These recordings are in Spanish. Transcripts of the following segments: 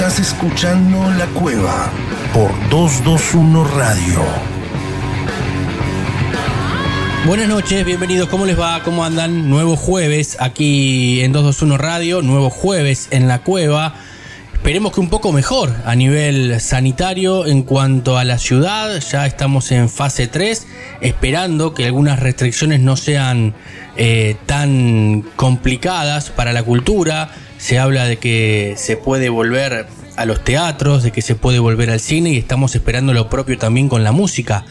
Estás escuchando La Cueva por 221 Radio. Buenas noches, bienvenidos, ¿cómo les va? ¿Cómo andan? Nuevo jueves aquí en 221 Radio, nuevo jueves en La Cueva. Esperemos que un poco mejor a nivel sanitario en cuanto a la ciudad. Ya estamos en fase 3, esperando que algunas restricciones no sean eh, tan complicadas para la cultura. Se habla de que se puede volver a los teatros, de que se puede volver al cine y estamos esperando lo propio también con la música.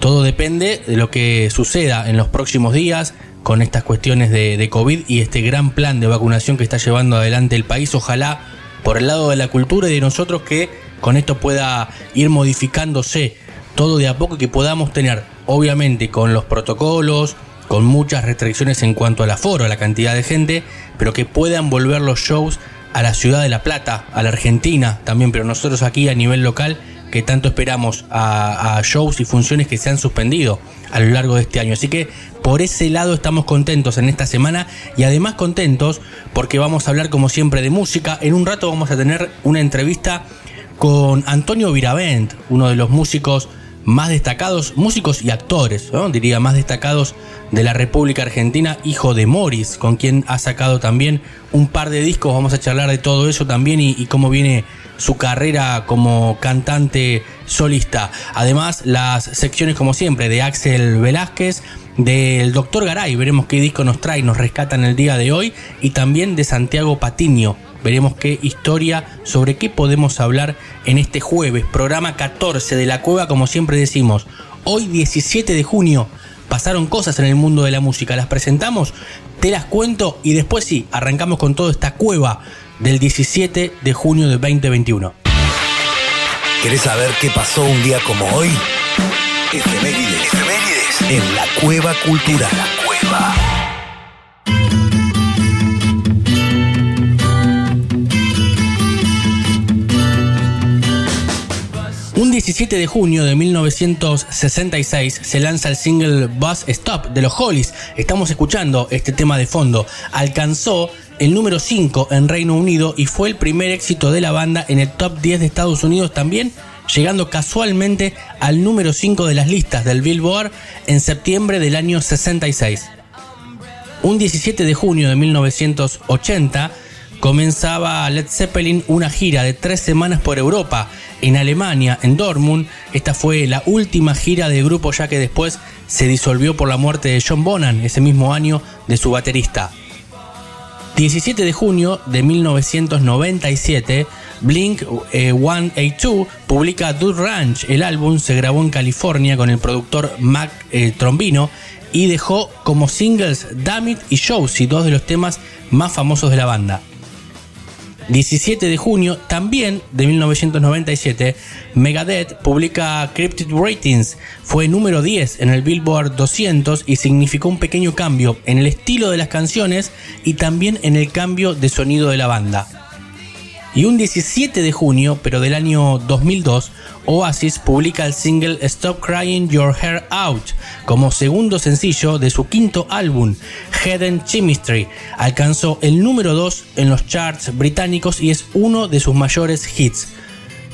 Todo depende de lo que suceda en los próximos días con estas cuestiones de, COVID y este gran plan de vacunación que está llevando adelante el país. Ojalá por el lado de la cultura y de nosotros que con esto pueda ir modificándose todo de a poco y que podamos tener, obviamente, con los protocolos, con muchas restricciones en cuanto al aforo, a la cantidad de gente, pero que puedan volver los shows a la ciudad de La Plata, a la Argentina también, pero nosotros aquí a nivel local que tanto esperamos a, shows y funciones que se han suspendido a lo largo de este año. Así que por ese lado estamos contentos en esta semana y además contentos porque vamos a hablar como siempre de música. En un rato vamos a tener una entrevista con Antonio Viravent, uno de los músicos más destacados, músicos y actores, ¿no? diría más destacados de la República Argentina, hijo de Morris, con quien ha sacado también un par de discos. Vamos a charlar de todo eso también y, cómo viene su carrera como cantante solista. Además, las secciones, como siempre, de Axel Velázquez, del Doctor Garay, veremos qué disco nos trae, nos rescata en el día de hoy, y también de Santiago Patiño. Veremos qué historia, sobre qué podemos hablar en este jueves, programa 14 de la cueva, como siempre decimos. Hoy 17 de junio pasaron cosas en el mundo de la música, las presentamos, te las cuento y después sí, arrancamos con toda esta cueva del 17 de junio de 2021. ¿Querés saber qué pasó un día como hoy? Efemérides. Efemérides. En la cueva cultural. La cueva. 17 de junio de 1966 se lanza el single Bus Stop de los Hollies. Estamos escuchando este tema de fondo. Alcanzó el número 5 en Reino Unido y fue el primer éxito de la banda en el top 10 de Estados Unidos también, llegando casualmente al número 5 de las listas del Billboard en septiembre del año 66. Un 17 de junio de 1980 comenzaba Led Zeppelin una gira de tres semanas por Europa, en Alemania, en Dortmund. Esta fue la última gira del grupo ya que después se disolvió por la muerte de John Bonham ese mismo año de su baterista. 17 de junio de 1997, Blink eh, 182 publica Dude Ranch. El álbum se grabó en California con el productor Mac eh, Trombino y dejó como singles Damn It y Josie, dos de los temas más famosos de la banda. 17 de junio también de 1997, Megadeth publica Cryptid Ratings. Fue número 10 en el Billboard 200 y significó un pequeño cambio en el estilo de las canciones y también en el cambio de sonido de la banda. Y un 17 de junio, pero del año 2002, Oasis publica el single Stop Crying Your Hair Out como segundo sencillo de su quinto álbum, Hidden Chemistry. Alcanzó el número 2 en los charts británicos y es uno de sus mayores hits.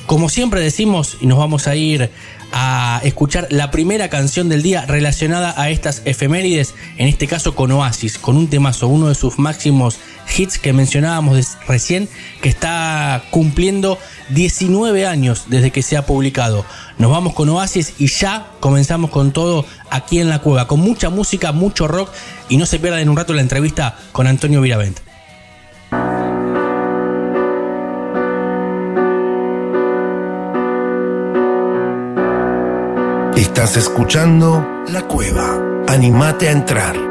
Como siempre decimos, y nos vamos a ir a escuchar la primera canción del día relacionada a estas efemérides, en este caso con Oasis, con un temazo, uno de sus máximos hits que mencionábamos recién, que está cumpliendo 19 años desde que se ha publicado. Nos vamos con Oasis y ya comenzamos con todo aquí en la cueva, con mucha música, mucho rock y no se pierdan en un rato la entrevista con Antonio Viravent. Estás escuchando La Cueva. Animate a entrar.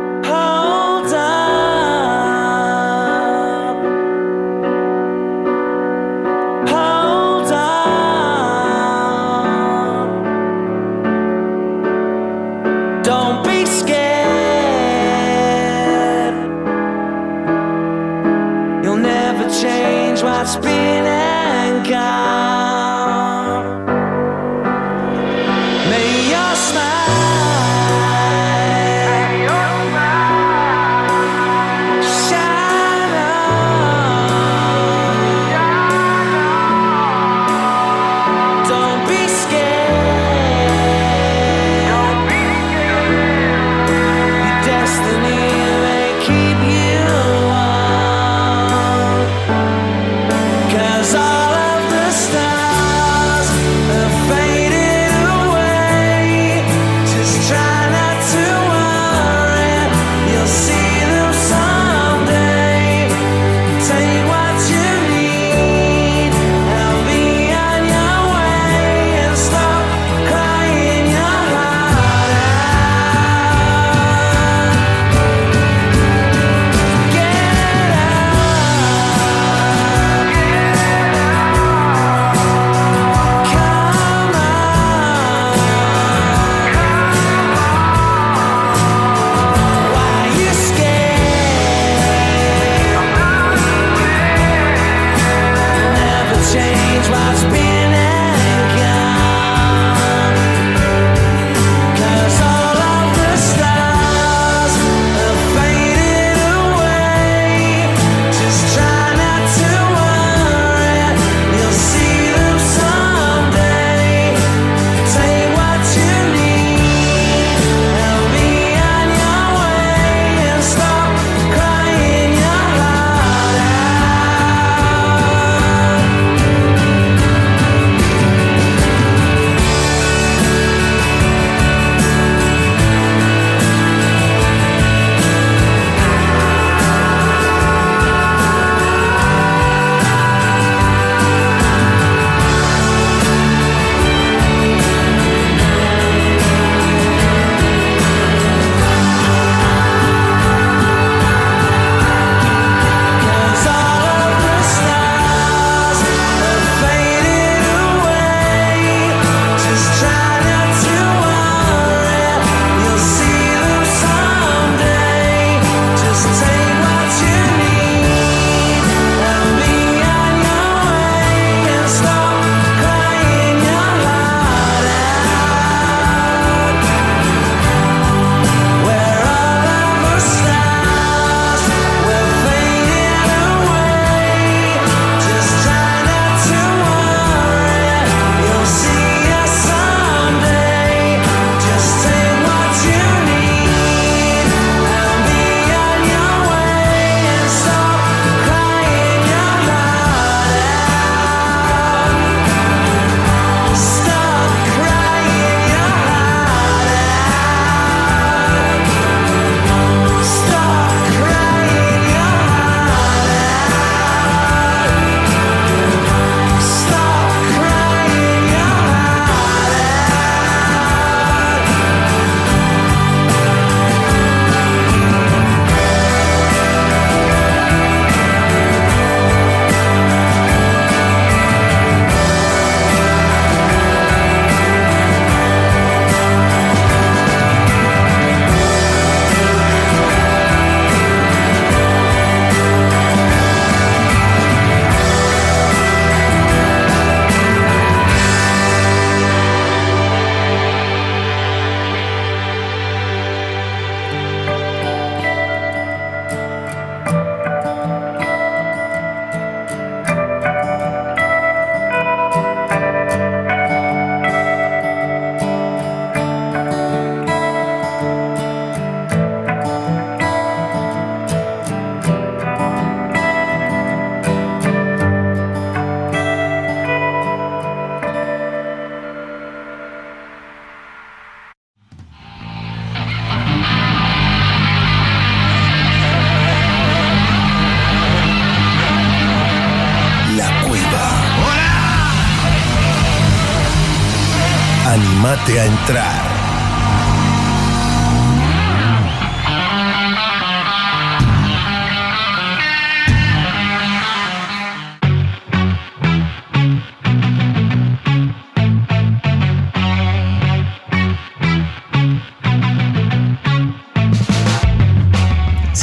Entrar.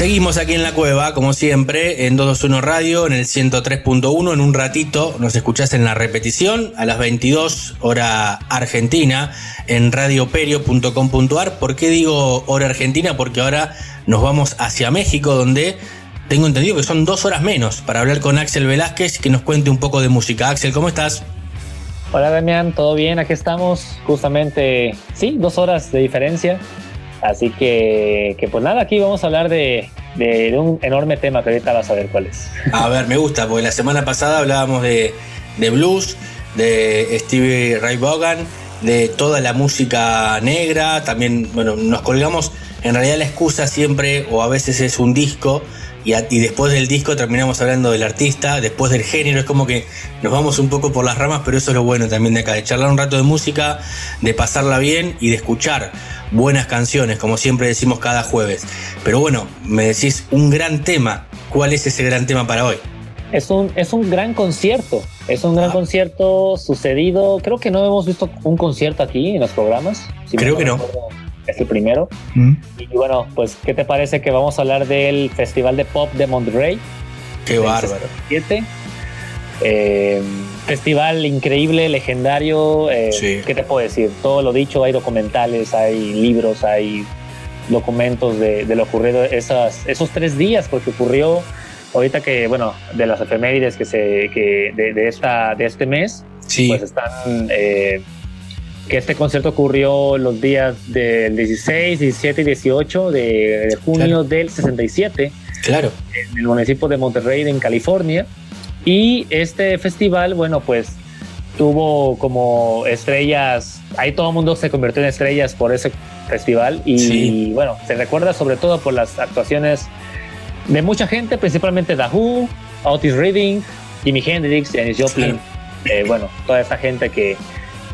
Seguimos aquí en la cueva, como siempre, en 221 Radio, en el 103.1. En un ratito nos escuchás en la repetición a las 22 hora argentina en radioperio.com.ar. ¿Por qué digo hora argentina? Porque ahora nos vamos hacia México, donde tengo entendido que son dos horas menos para hablar con Axel Velázquez que nos cuente un poco de música. Axel, ¿cómo estás? Hola Damián, ¿todo bien? Aquí estamos, justamente, sí, dos horas de diferencia. Así que, que pues nada, aquí vamos a hablar de, de, de un enorme tema que ahorita vas a ver cuál es. A ver, me gusta, porque la semana pasada hablábamos de, de blues, de Stevie Ray Vaughan, de toda la música negra. También, bueno, nos colgamos. En realidad, la excusa siempre, o a veces es un disco, y, y después del disco terminamos hablando del artista, después del género. Es como que nos vamos un poco por las ramas, pero eso es lo bueno también de acá, de charlar un rato de música, de pasarla bien y de escuchar buenas canciones, como siempre decimos cada jueves. Pero bueno, me decís un gran tema. ¿Cuál es ese gran tema para hoy? Es un, es un gran concierto. Es un gran Ah. concierto sucedido. Creo que no hemos visto un concierto aquí en los programas. Si Creo que no. Es el primero. Y bueno, pues, ¿qué te parece que vamos a hablar del Festival de Pop de Monterrey? Qué bárbaro. 7. Eh, festival increíble, legendario. eh, Sí. ¿Qué te puedo decir? Todo lo dicho, hay documentales, hay libros, hay documentos de, de lo ocurrido esas, esos tres días, porque ocurrió ahorita que, bueno, de las efemérides que se, que de, de esta, de este mes, Sí, pues están, eh, que este concierto ocurrió los días del 16, 17 y 18 de, de junio Claro. del 67 claro. en el municipio de Monterrey, en California. Y este festival, bueno, pues tuvo como estrellas, ahí todo el mundo se convirtió en estrellas por ese festival y Sí. bueno, se recuerda sobre todo por las actuaciones de mucha gente, principalmente Who, Otis Redding, Jimi Hendrix, Janis Joplin, eh, bueno, toda esta gente que,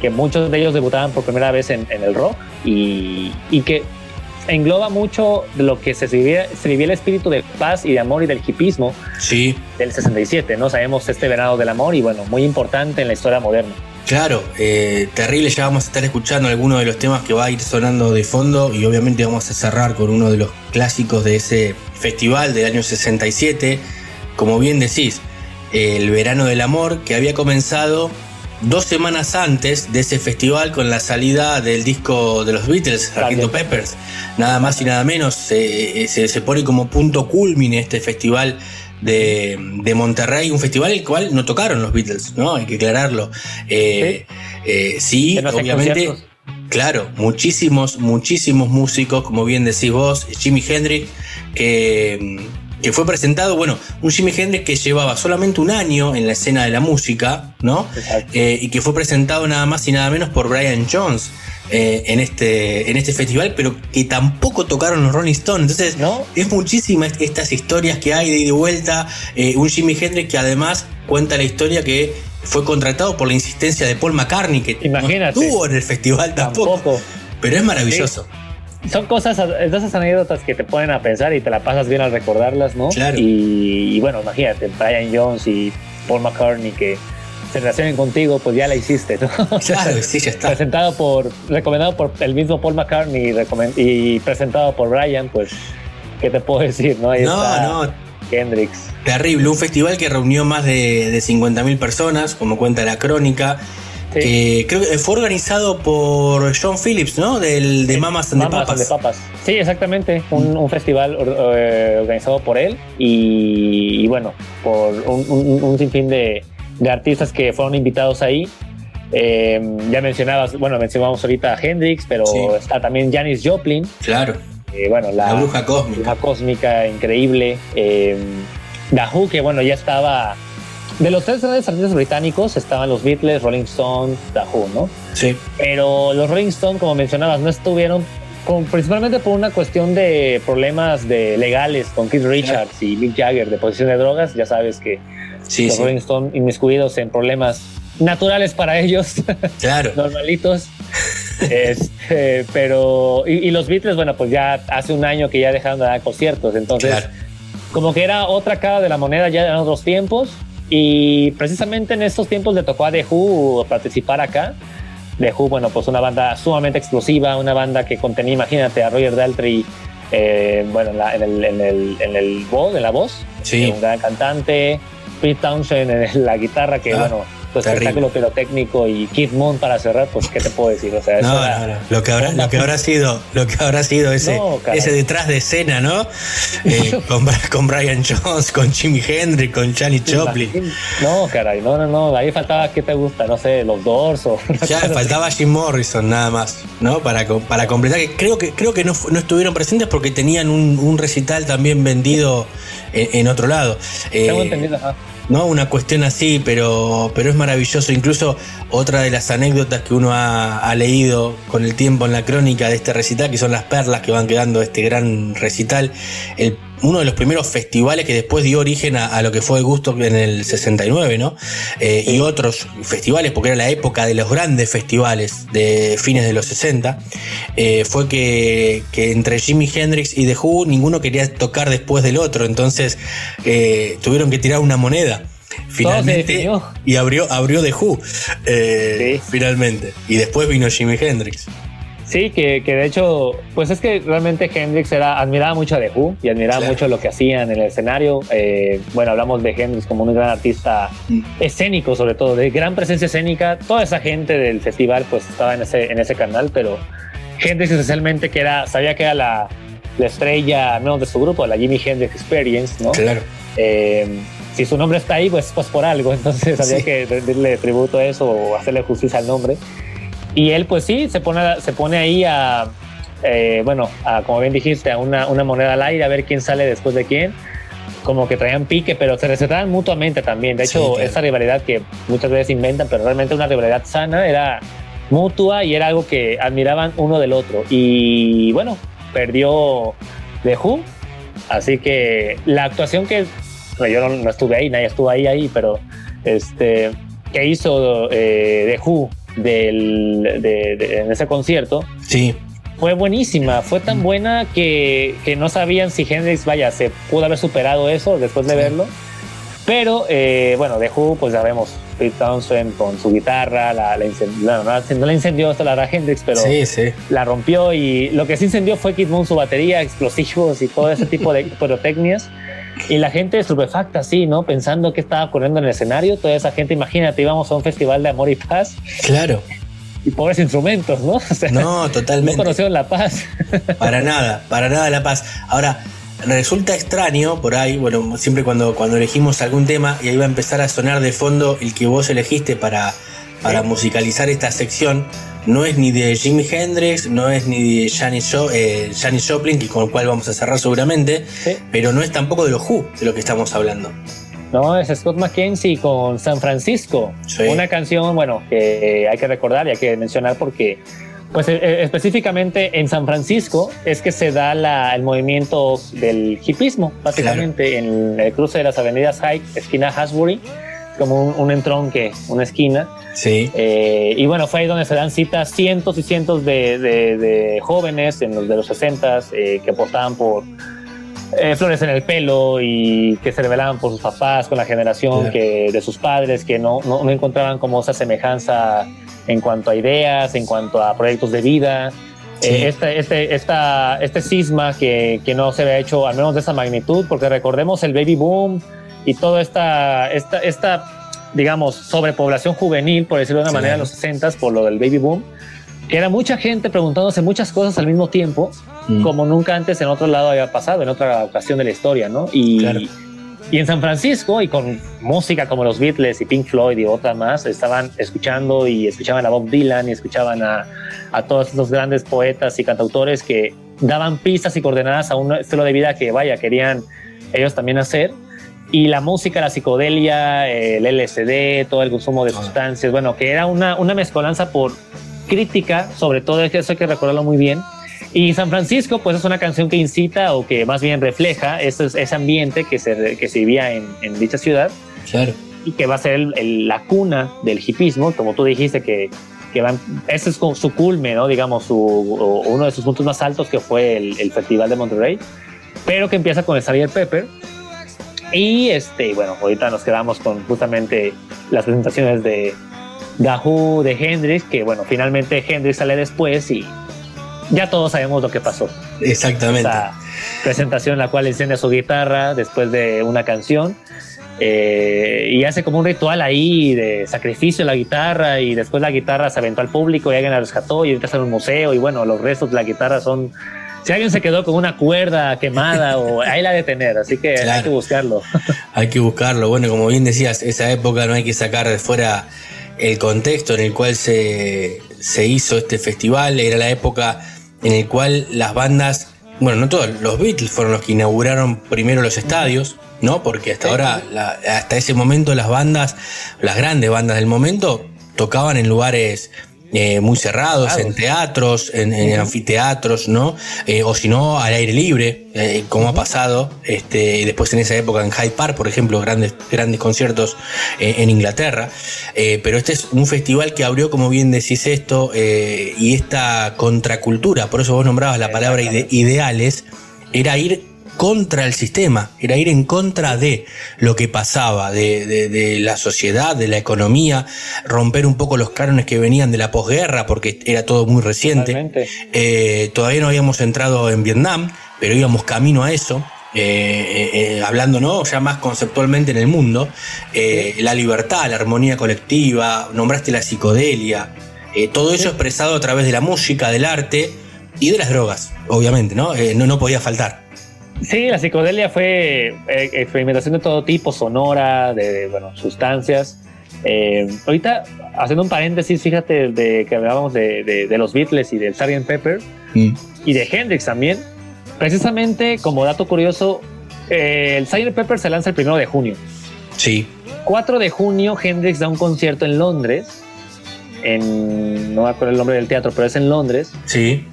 que muchos de ellos debutaban por primera vez en, en el rock y, y que engloba mucho de lo que se vivía, se vivía el espíritu de paz y de amor y del hipismo Sí, del 67, ¿no? Sabemos este verano del amor y bueno, muy importante en la historia moderna. Claro. eh, terrible, ya vamos a estar escuchando algunos de los temas que va a ir sonando de fondo y obviamente vamos a cerrar con uno de los clásicos de ese festival del año 67. Como bien decís, el verano del amor que había comenzado dos semanas antes de ese festival con la salida del disco de los Beatles. Sgt. Peppers. Nada más y nada menos, eh, se, se pone como punto culmine este festival de, de Monterrey, un festival el cual no tocaron los Beatles, ¿no? Hay que aclararlo. Eh, eh, sí, los obviamente. conciertos. Claro, muchísimos, muchísimos músicos, como bien decís vos, Jimi Hendrix, que, que fue presentado, bueno, un Jimi Hendrix que llevaba solamente un año en la escena de la música, ¿no? Eh, y que fue presentado nada más y nada menos por Brian Jones eh, en, este, en este festival, pero que tampoco tocaron los Rolling Stones. Entonces, ¿No? es muchísimas estas historias que hay de ida y de vuelta. Eh, un Jimi Hendrix que además cuenta la historia que fue contratado por la insistencia de Paul McCartney, que Imagínate. no estuvo en el festival tampoco. Tampoco. Pero es maravilloso. Son cosas, esas anécdotas que te ponen a pensar y te la pasas bien al recordarlas, ¿no? Claro. Y, y bueno, imagínate, Brian Jones y Paul McCartney que se relacionen contigo, pues ya la hiciste, ¿no? Claro, sí, ya está. presentado por, recomendado por el mismo Paul McCartney y, presentado por Brian, pues, ¿qué te puedo decir, no? Ahí está No, no, Hendrix. terrible. Un festival que reunió más de, de 50.000 personas, como cuenta la crónica. Sí. que creo que fue organizado por John Phillips, ¿no? Del, de Mamas and the Papas. and the Papas. Sí, exactamente. Un, un festival eh, organizado por él y, y bueno, por un, un- un sinfín de, de artistas que fueron invitados ahí. Eh, ya mencionabas, bueno, mencionamos ahorita a Hendrix, pero Sí. está también Janis Joplin, Claro, eh, bueno, la, la bruja cósmica. bruja cósmica increíble. Eh, The Who, que bueno, ya estaba. De los tres grandes artistas británicos estaban los Beatles, Rolling Stones, Who, ¿no? Sí, pero los Rolling Stones, como mencionabas, no estuvieron, con- principalmente por una cuestión de problemas de legales con Keith Richards y Mick Jagger de posesión de drogas. Ya sabes que sí, los sí. Rolling Stones inmiscuidos en problemas naturales para ellos, Claro. normalitos. Este, pero, y, y los Beatles, bueno, pues ya hace un año que ya dejaron de dar conciertos, entonces Claro. como que era otra cara de la moneda ya en otros tiempos y precisamente en estos tiempos le tocó a The Who participar acá. The Who, bueno, pues una banda sumamente explosiva, una banda que contenía, imagínate, a Roger Daltrey, eh, bueno, en, la, en, el, en, el, en el voz, en la voz, Sí. un gran cantante, Pete Townshend en la guitarra, que Ah. bueno, tu espectáculo pirotécnico y Kid Moon para cerrar, pues qué te puedo decir, o sea, No, era- no, no. Lo que habrá, lo que habrá sido, lo que habrá sido ese, ese detrás de escena, ¿no? Eh, con, Brian Jones, con Jimi Hendrix, con Janis Joplin. No, caray, no, no, no, ahí faltaba, ¿qué te gusta? No sé, los Doors o... Ya faltaba Jim Morrison nada más, ¿no? Para, para completar. Que creo que creo que no, no estuvieron presentes porque tenían un, un recital también vendido en, en otro lado. Eh, Tengo entendido, ajá. ¿No? Una cuestión así, pero, pero es maravilloso. Incluso otra de las anécdotas que uno ha, ha leído con el tiempo en la crónica de este recital, que son las perlas que van quedando de este gran recital, el- uno de los primeros festivales que después dio origen a, a lo que fue el gusto en el 69, ¿no? Eh, Y otros festivales, porque era la época de los grandes festivales de fines de los 60, eh, fue que, que entre Jimi Hendrix y The Who ninguno quería tocar después del otro, entonces eh, tuvieron que tirar una moneda. Finalmente, y abrió, abrió The Who, eh, Sí. finalmente. Y después vino Jimi Hendrix. Sí, que, que de hecho, pues es que realmente Hendrix era, admiraba mucho a The Who y admiraba mucho lo que hacían en el escenario. Eh, bueno, hablamos de Hendrix como un gran artista Mm. escénico, sobre todo, de gran presencia escénica. Toda esa gente del festival, pues estaba en ese, en ese canal, pero Hendrix especialmente, que era, sabía que era la, la estrella, al menos de su grupo, la Jimi Hendrix Experience, ¿no? Claro. Eh, si su nombre está ahí, pues, pues por algo. Entonces había Sí. que rendirle tributo a eso o hacerle justicia al nombre. Y él, pues sí, se pone, se pone ahí a, eh, bueno, a, como bien dijiste, a una, una moneda al aire, a ver quién sale después de quién. Como que traían pique, pero se recetaban mutuamente también. De Sí, hecho, claro. esa rivalidad que muchas veces inventan, pero realmente una rivalidad sana, era mutua y era algo que admiraban uno del otro. Y bueno, perdió The Who. Así que la actuación que yo no, no estuve ahí, nadie estuvo ahí, ahí, pero este, que hizo eh, The Who del, de- de- en ese concierto Sí, fue buenísima, fue tan buena que, que no sabían si Hendrix, vaya, se pudo haber superado eso después de Sí. verlo. Pero eh, bueno, The Who, pues ya vemos, Pete Townsend con su guitarra, la, la no, no, no la incendió hasta la Hendrix, pero sí, sí. la rompió y lo que sí incendió fue Kid Moon, su batería, explosivos y todo ese tipo de pirotecnias. Y la gente estupefacta, sí, ¿no? Pensando que estaba ocurriendo en el escenario. Toda esa gente, imagínate, íbamos a un festival de amor y paz Claro. y pobres instrumentos, ¿no? O sea, No, no totalmente. conocieron la paz. Para nada, para nada la paz. Ahora, resulta extraño por ahí, bueno, siempre cuando, cuando elegimos algún tema y ahí va a empezar a sonar de fondo el que vos elegiste para, para musicalizar esta sección, no es ni de Jimi Hendrix, no es ni de Janis, Jo- eh, Janis Joplin, que con el cual vamos a cerrar seguramente, Sí. pero no es tampoco de los Who de lo que estamos hablando. No, es Scott McKenzie con San Francisco. Sí. Una canción, bueno, que hay que recordar y hay que mencionar porque, pues eh, eh, específicamente en San Francisco es que se da la- el movimiento del hipismo, básicamente en el cruce de las avenidas High, esquina Hasbury, como un, un entronque, una esquina. Sí, Eh, y bueno, fue ahí donde se dan citas cientos y cientos de, de- de jóvenes en los de los 60 que apostaban por eh, flores en el pelo y que se rebelaban por sus papás con la generación Claro. que, de sus padres, que no, no, no encontraban como esa semejanza en cuanto a ideas, en cuanto a proyectos de vida. Sí. Eh, este, este, esta, este cisma que, que no se había hecho al menos de esa magnitud, porque recordemos el baby boom y toda esta, esta, esta digamos, sobrepoblación juvenil, por decirlo de una Sí. manera, en los 60 por lo del baby boom, que era mucha gente preguntándose muchas cosas al mismo tiempo, Mm. como nunca antes en otro lado había pasado, en otra ocasión de la historia, ¿no? Y, Claro. y en San Francisco, y con música como los Beatles y Pink Floyd y otra más, estaban escuchando y escuchaban a Bob Dylan y escuchaban a, a todos estos grandes poetas y cantautores que daban pistas y coordenadas a un estilo de vida que, vaya, querían ellos también hacer. Y la música, la psicodelia, el LSD, todo el consumo de Ah. sustancias, bueno, que era una, una mezcolanza por crítica, sobre todo eso hay que recordarlo muy bien. Y San Francisco, pues es una canción que incita o que más bien refleja ese, ese ambiente que se, que se vivía en, en dicha ciudad claro. y que va a ser el- el- la cuna del hipismo, como tú dijiste, que, que van, ese es su culme, ¿no? digamos, su, o uno de sus puntos más altos, que fue el, el Festival de Monterrey, pero que empieza con el Sgt. Pepper. Y este, bueno, ahorita nos quedamos con justamente las presentaciones de Dahu, de Hendrix, que bueno, finalmente Hendrix sale después y ya todos sabemos lo que pasó Exactamente. esa presentación en la cual enciende su guitarra después de una canción. eh, y hace como un ritual ahí de sacrificio de la guitarra y después la guitarra se aventó al público y alguien la rescató y ahorita está en un museo y bueno, los restos de la guitarra son... Si alguien se quedó con una cuerda quemada o ahí la de tener, así que hay que buscarlo. Hay que buscarlo. Bueno, como bien decías, esa época no hay que sacar de fuera el contexto en el cual se, se hizo este festival. Era la época en el cual las bandas, bueno, no todos, los Beatles fueron los que inauguraron primero los estadios, ¿no? Porque hasta ahora, la- hasta ese momento, las bandas, las grandes bandas del momento, tocaban en lugares eh, muy cerrados, en teatros, en, en anfiteatros, ¿no? Eh, o si no, al aire libre, eh, como ha pasado este, después en esa época en Hyde Park, por ejemplo, grandes, grandes conciertos en Inglaterra. Pero este es un festival que abrió, como bien decís esto, y esta contracultura, por eso vos nombrabas la palabra ide- ideales, era ir contra el sistema, era ir en contra de lo que pasaba, de, de- de la sociedad, de la economía, romper un poco los cánones que venían de la posguerra, porque era todo muy reciente. Eh, todavía no habíamos entrado en Vietnam, pero íbamos camino a eso. eh, eh, eh, hablando ¿no? ya más conceptualmente en el mundo, la libertad, la armonía colectiva, nombraste la psicodelia, todo eso expresado a través de la música, del arte y de las drogas, obviamente, ¿no? No, no podía faltar. Sí, la psicodelia fue eh, experimentación de todo tipo, sonora, de, bueno, sustancias. Eh, ahorita, haciendo un paréntesis, fíjate de que hablábamos de, de- de los Beatles y del Sgt. Pepper y de Hendrix también. Precisamente, como dato curioso, eh, el Sgt. Pepper se lanza el primero de junio. Sí, 4 de junio, Hendrix da un concierto en Londres. En, no me acuerdo el nombre del teatro, pero es en Londres. sí,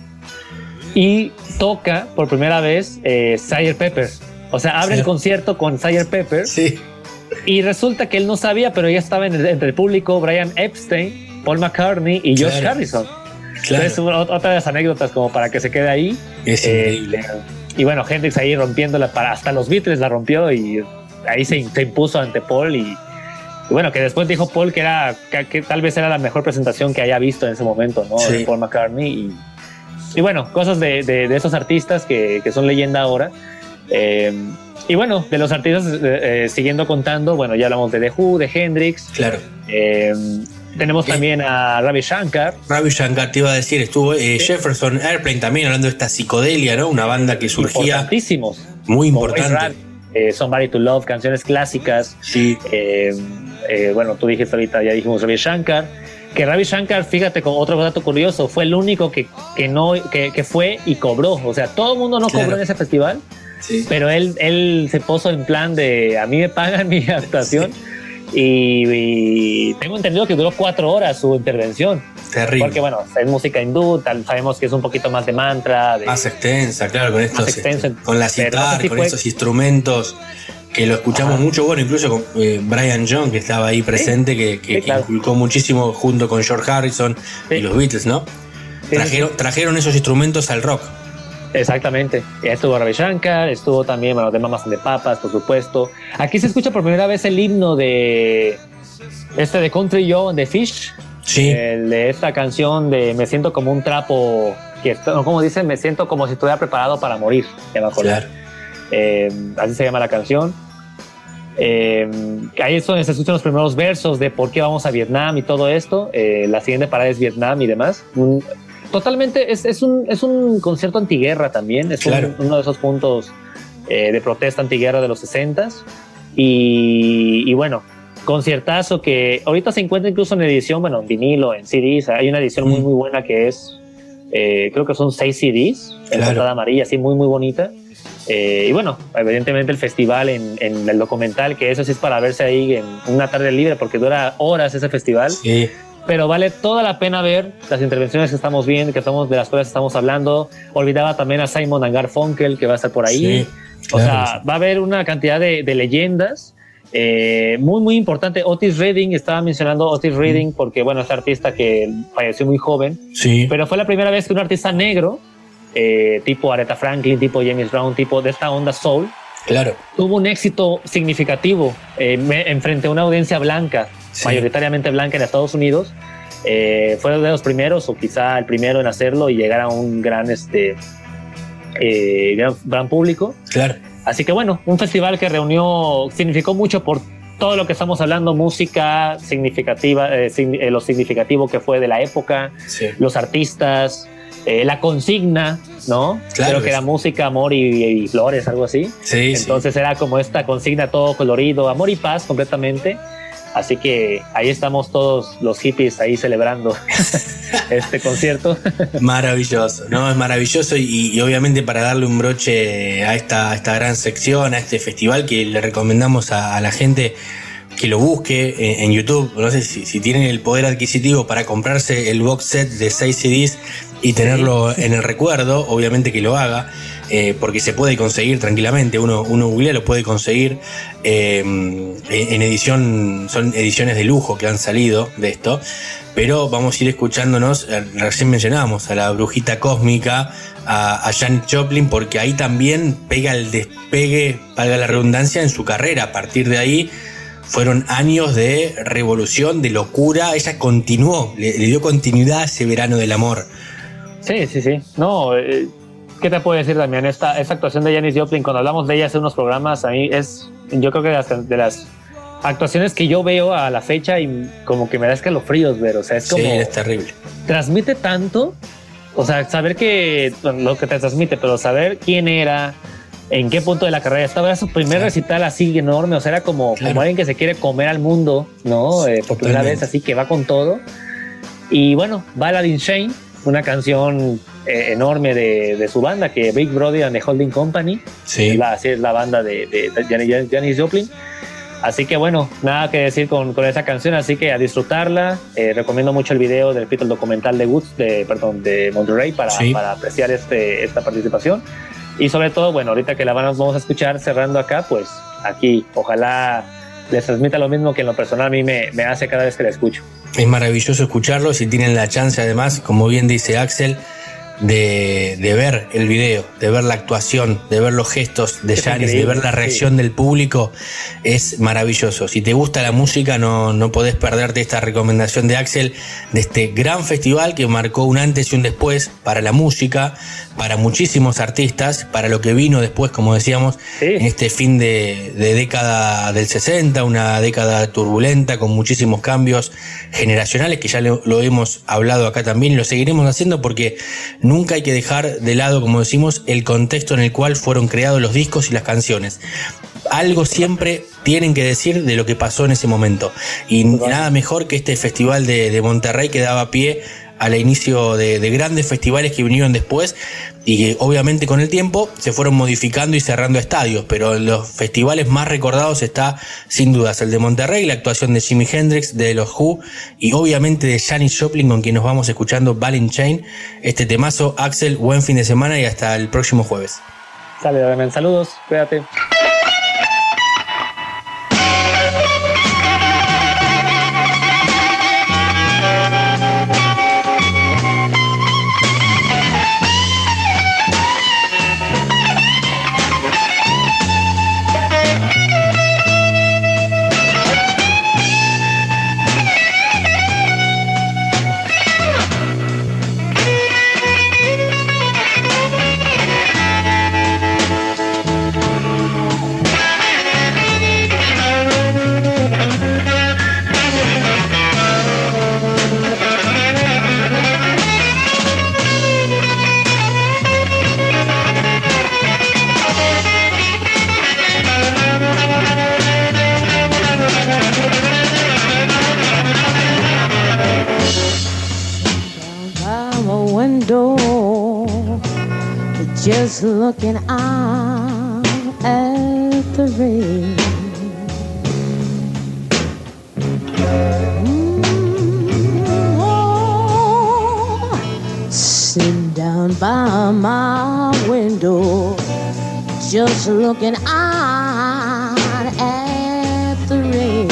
y toca por primera vez eh, Sgt. Pepper. O sea, abre Sí. el concierto con Sgt. Pepper sí. y resulta que él no sabía, pero ya estaba en el- entre el público Brian Epstein, Paul McCartney y Claro. Harrison. Claro. Entonces, otra de las anécdotas como para que se quede ahí. Es Eh, increíble. y bueno, Hendrix ahí rompiéndola para hasta los Beatles la rompió y ahí se, se impuso ante Paul y, y bueno, que después dijo Paul que era que, que tal vez era la mejor presentación que haya visto en ese momento, ¿no? Sí. De Paul McCartney y, y bueno, cosas de, de- de esos artistas que, que son leyenda ahora. Eh, y bueno, de los artistas, eh, eh, siguiendo contando, bueno, ya hablamos de The Who, de Hendrix, Claro. eh, tenemos ¿Qué? también a Ravi Shankar, Ravi Shankar te iba a decir, estuvo eh, Jefferson Airplane también hablando de esta psicodelia, ¿no? Una banda que surgía importantísimos. muy importante. Eh, Somebody to Love, canciones clásicas. Sí, eh, bueno, tú dijiste ahorita, ya dijimos Ravi Shankar. Que Ravi Shankar, fíjate, con otro dato curioso, fue el único que, que no, que, que fue y cobró. O sea, todo el mundo no Claro. cobró en ese festival, sí. pero él, él se puso en plan de a mí me pagan mi actuación. Y, y tengo entendido que duró cuatro horas su intervención. Terrible. Porque, bueno, es música hindú, tal, sabemos que es un poquito más de mantra. De, más extensa, claro, con estos, este, con la citar, con estos instrumentos que lo escuchamos Ajá. mucho, bueno, incluso con eh, Brian John, que estaba ahí presente, que, que Sí, claro. inculcó muchísimo junto con George Harrison Sí. y los Beatles, ¿no? Trajeron, trajeron esos instrumentos al rock. Exactamente. Estuvo Ravi Shankar, estuvo también, bueno, de Mamas de Papas, por supuesto. Aquí se escucha por primera vez el himno de este de Country Joe the Fish, Sí, el de esta canción de Me siento como un trapo, que como dicen, me siento como si estuviera preparado para morir. Ya me acordé. claro. Eh, así se llama la canción. Eh, ahí es donde se escuchan los primeros versos de por qué vamos a Vietnam y todo esto. Eh, la siguiente parada es Vietnam y demás. Un- totalmente, es, es un, es un concierto antiguerra también. Es un- uno de esos puntos eh, de protesta antiguerra de los 60 y, y bueno, conciertazo que ahorita se encuentra incluso en edición, bueno, en vinilo, en CDs. Hay una edición muy, Mm. muy buena que es, eh, creo que son seis CDs, en Claro. portada amarilla, así muy, muy bonita. Eh, y bueno, evidentemente el festival en, en el documental, que eso sí es para verse ahí en una tarde libre, porque dura horas ese festival, Sí, pero vale toda la pena ver las intervenciones que estamos viendo, que estamos, de las cuales estamos hablando. Olvidaba también a Simon and Garfunkel, que va a estar por ahí. sí, o claro sea, va a haber una cantidad de, de leyendas. eh, muy, muy importante. Otis Redding, estaba mencionando Otis Redding porque, bueno, es artista que falleció muy joven, sí, pero fue la primera vez que un artista negro, eh, tipo Aretha Franklin, tipo James Brown, tipo de esta onda soul, claro. tuvo un éxito significativo eh, en frente a una audiencia blanca, Sí. mayoritariamente blanca en Estados Unidos. Eh, fue de los primeros, o quizá el primero en hacerlo y llegar a un gran, este, eh, gran, gran público. Claro. Así que bueno, un festival que reunió, significó mucho por todo lo que estamos hablando, música significativa, eh, signi- eh, lo significativo que fue de la época, Sí. los artistas, eh, la consigna, ¿no? Claro Creo que era sí. música, amor y, y flores, algo así. Sí, sí. Entonces era como esta consigna todo colorido, amor y paz completamente. Así que ahí estamos todos los hippies ahí celebrando este concierto. Maravilloso, ¿no? Es maravilloso y, y obviamente para darle un broche a esta, a esta gran sección, a este festival que le recomendamos a, a la gente que lo busque en, en YouTube. No sé si, si tienen el poder adquisitivo para comprarse el box set de 6 CDs y tenerlo en el recuerdo, obviamente que lo haga. Eh, porque se puede conseguir tranquilamente, uno, uno googlea, lo puede conseguir eh, en edición, son ediciones de lujo que han salido de esto, pero vamos a ir escuchándonos, eh, recién mencionábamos a la brujita cósmica, a, a Janet Joplin, porque ahí también pega el despegue, valga la redundancia, en su carrera. A partir de ahí fueron años de revolución, de locura. Ella continuó, le, le dio continuidad a ese verano del amor. Sí, sí, sí. No, eh, ¿qué te puedo decir, Damián? Esta, esta actuación de Janis Joplin, cuando hablamos de ella hace unos programas, a mí es, yo creo que de las, de las actuaciones que yo veo a la fecha y como que me da escalofríos ver, o sea, es como... Sí, es terrible. transmite tanto, o sea, saber que lo que te transmite, pero saber quién era, en qué punto de la carrera estaba, era su primer Claro. recital así enorme, o sea, era como, Claro. como alguien que se quiere comer al mundo, ¿no? Eh, por primera vez, así que va con todo. Y bueno, Ballad Shane, una canción eh, enorme de, de su banda, que Big Brother and the Holding Company, Sí. la, así es la banda de, de, de Janis, Joplin. Así que bueno, nada que decir con, con esa canción, así que a disfrutarla. Eh, recomiendo mucho el video del repito, el documental de Woods, de, perdón, de Monterrey para, Sí. para apreciar este, esta participación. Y sobre todo, bueno, ahorita que la vamos vamos a escuchar cerrando acá, pues aquí, ojalá les transmita lo mismo que en lo personal a mí me, me hace cada vez que la escucho. Es maravilloso escucharlo. Si tienen la chance, además, como bien dice Axel, de, de ver el video, de ver la actuación, de ver los gestos de Janis, de ver la reacción del público, es maravilloso. Si te gusta la música, no, no podés perderte esta recomendación de Axel de este gran festival que marcó un antes y un después para la música, para muchísimos artistas, para lo que vino después, como decíamos, Sí. en este fin de, de década del 60, una década turbulenta con muchísimos cambios generacionales que ya lo, lo hemos hablado acá también y lo seguiremos haciendo porque nunca hay que dejar de lado, como decimos, el contexto en el cual fueron creados los discos y las canciones. Algo siempre tienen que decir de lo que pasó en ese momento. Y nada mejor que este festival de, de Monterrey que daba pie al inicio de, de grandes festivales que vinieron después y obviamente con el tiempo se fueron modificando y cerrando estadios, pero los festivales más recordados está sin dudas el de Monterrey, la actuación de Jimi Hendrix, de los Who y obviamente de Janis Joplin con quien nos vamos escuchando Ballin Chain, este temazo, Axel, buen fin de semana y hasta el próximo jueves. Sale, saludos, cuídate. Looking out at the rain.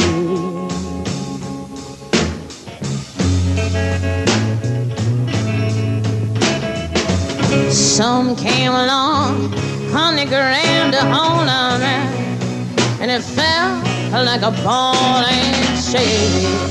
Some came along, honey grand to hold on and it felt like a ball and chain.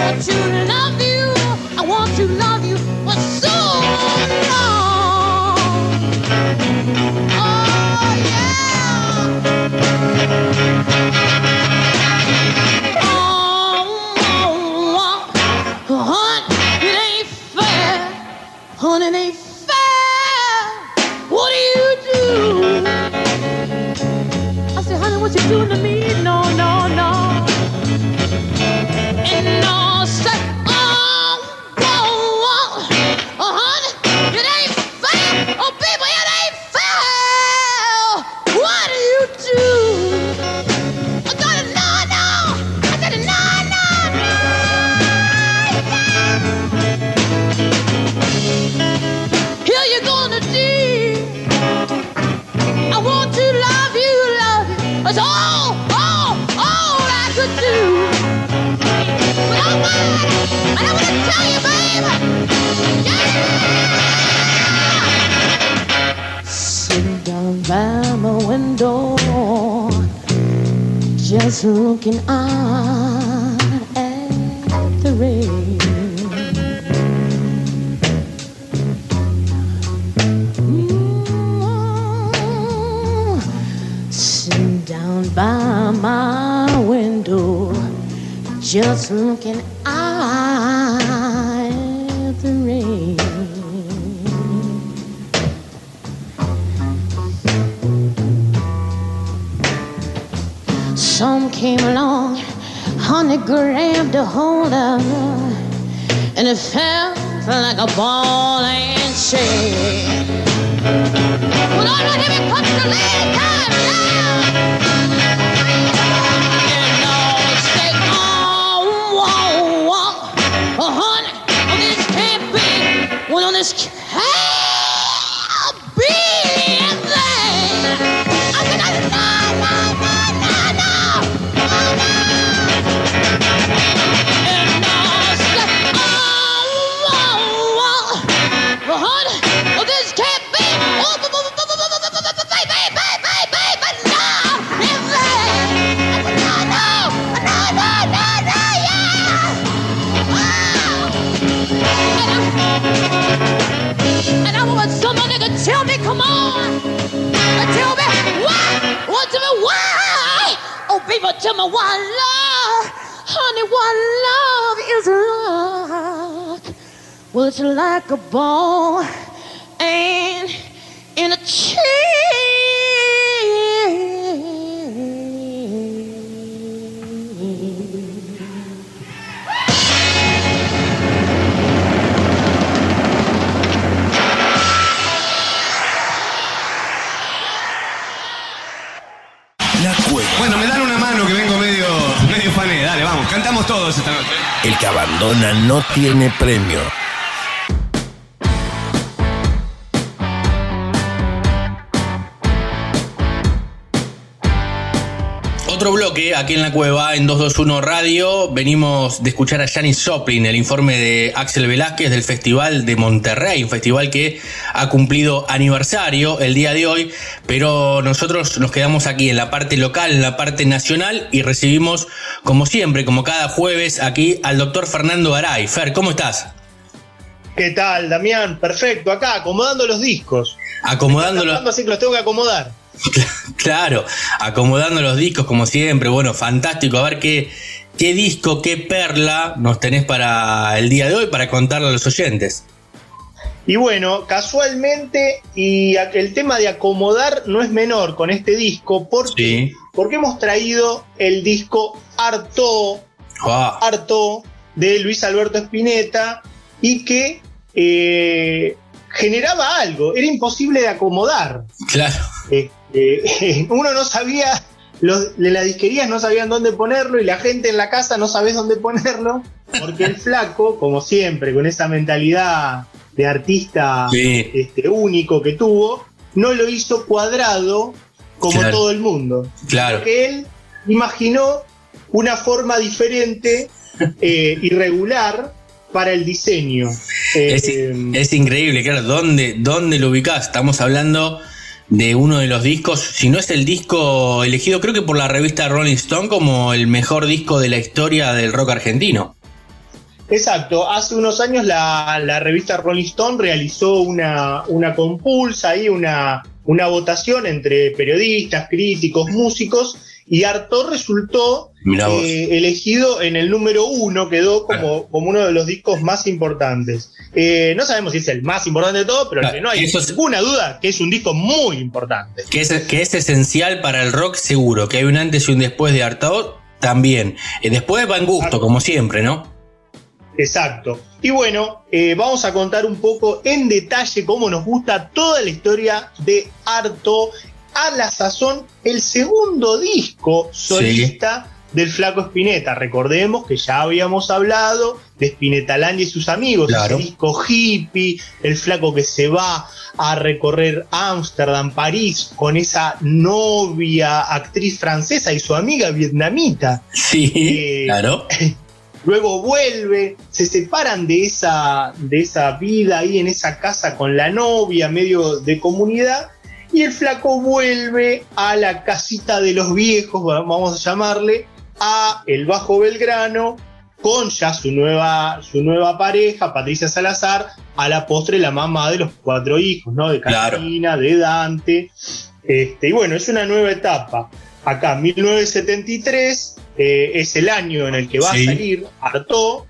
To love you. Otro bloque aquí en la cueva, en 221 Radio. Venimos de escuchar a Janis Joplin, el informe de Axel Velázquez del Festival de Monterrey, un festival que ha cumplido aniversario el día de hoy, pero nosotros nos quedamos aquí en la parte local, en la parte nacional y recibimos, como siempre, como cada jueves, aquí al doctor Fernando Garay. Fer, ¿cómo estás? ¿Qué tal, Damián? Perfecto, acá, acomodando los discos. Acomodándolo. Hablando así que los tengo que acomodar. Claro, acomodando los discos como siempre. Bueno, fantástico. A ver qué, qué disco, qué perla nos tenés para el día de hoy para contarle a los oyentes. Y bueno, casualmente, y el tema de acomodar no es menor con este disco, porque, Sí. porque hemos traído el disco Harto, Ah, Harto de Luis Alberto Spinetta, y que eh, generaba algo, era imposible de acomodar. claro, Este, uno no sabía, los de las disquerías no sabían dónde ponerlo y la gente en la casa no sabés dónde ponerlo, porque el flaco, como siempre, con esa mentalidad de artista Sí. este, único que tuvo, no lo hizo cuadrado como Claro. todo el mundo. claro. Porque él imaginó una forma diferente, eh, irregular, para el diseño. Es, Eh, es increíble, claro. ¿Dónde, ¿Dónde lo ubicás? Estamos hablando de uno de los discos, si no es el disco elegido, creo que por la revista Rolling Stone, como el mejor disco de la historia del rock argentino. Exacto, hace unos años la, la revista Rolling Stone realizó una, una compulsa y una, una votación entre periodistas, críticos, músicos, y Artaud resultó eh, elegido en el número uno, quedó como, como uno de los discos más importantes. Eh, no sabemos si es el más importante de todo, pero Claro, no hay eso es- ninguna duda que es un disco muy importante. Que es, que es esencial para el rock, seguro. Que hay un antes y un después de Artaud, también. Eh, después va en gusto, como siempre, ¿no? Exacto. Y bueno, eh, vamos a contar un poco en detalle cómo nos gusta toda la historia de Arto. A la sazón, el segundo disco solista del Flaco Spinetta. Recordemos que ya habíamos hablado de Spinetalandia y sus amigos. Claro. Ese disco hippie, el Flaco que se va a recorrer Ámsterdam, París, con esa novia actriz francesa y su amiga vietnamita. Sí, Eh, claro. Luego vuelve, se separan de esa, de esa vida ahí en esa casa con la novia, medio de comunidad, y el flaco vuelve a la casita de los viejos, vamos a llamarle, a el Bajo Belgrano, con ya su nueva, su nueva pareja, Patricia Salazar, a la postre la mamá de los cuatro hijos, ¿no? De Claro. Catalina, de Dante. Este, y bueno, es una nueva etapa. Acá, 1973, eh, es el año en el que va Sí. a salir Artaud.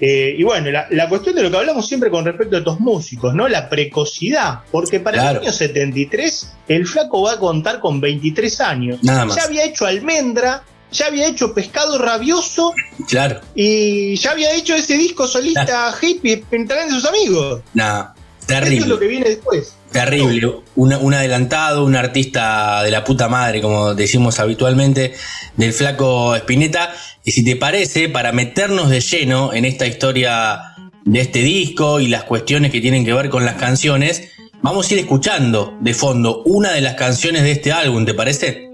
Eh, y bueno, la, la cuestión de lo que hablamos siempre con respecto a estos músicos, ¿no? La precocidad. Porque para Claro. el año 73, el flaco va a contar con 23 años. Nada más. Ya había hecho almendra, ya había hecho pescado rabioso Claro. y ya había hecho ese disco solista hippie Pentagrama de sus amigos. Nada. Eso es lo Terrible. que viene después. Terrible. Un adelantado, un artista de la puta madre, como decimos habitualmente, del flaco Spinetta. Y si te parece, para meternos de lleno en esta historia de este disco y las cuestiones que tienen que ver con las canciones, vamos a ir escuchando de fondo una de las canciones de este álbum, ¿te parece?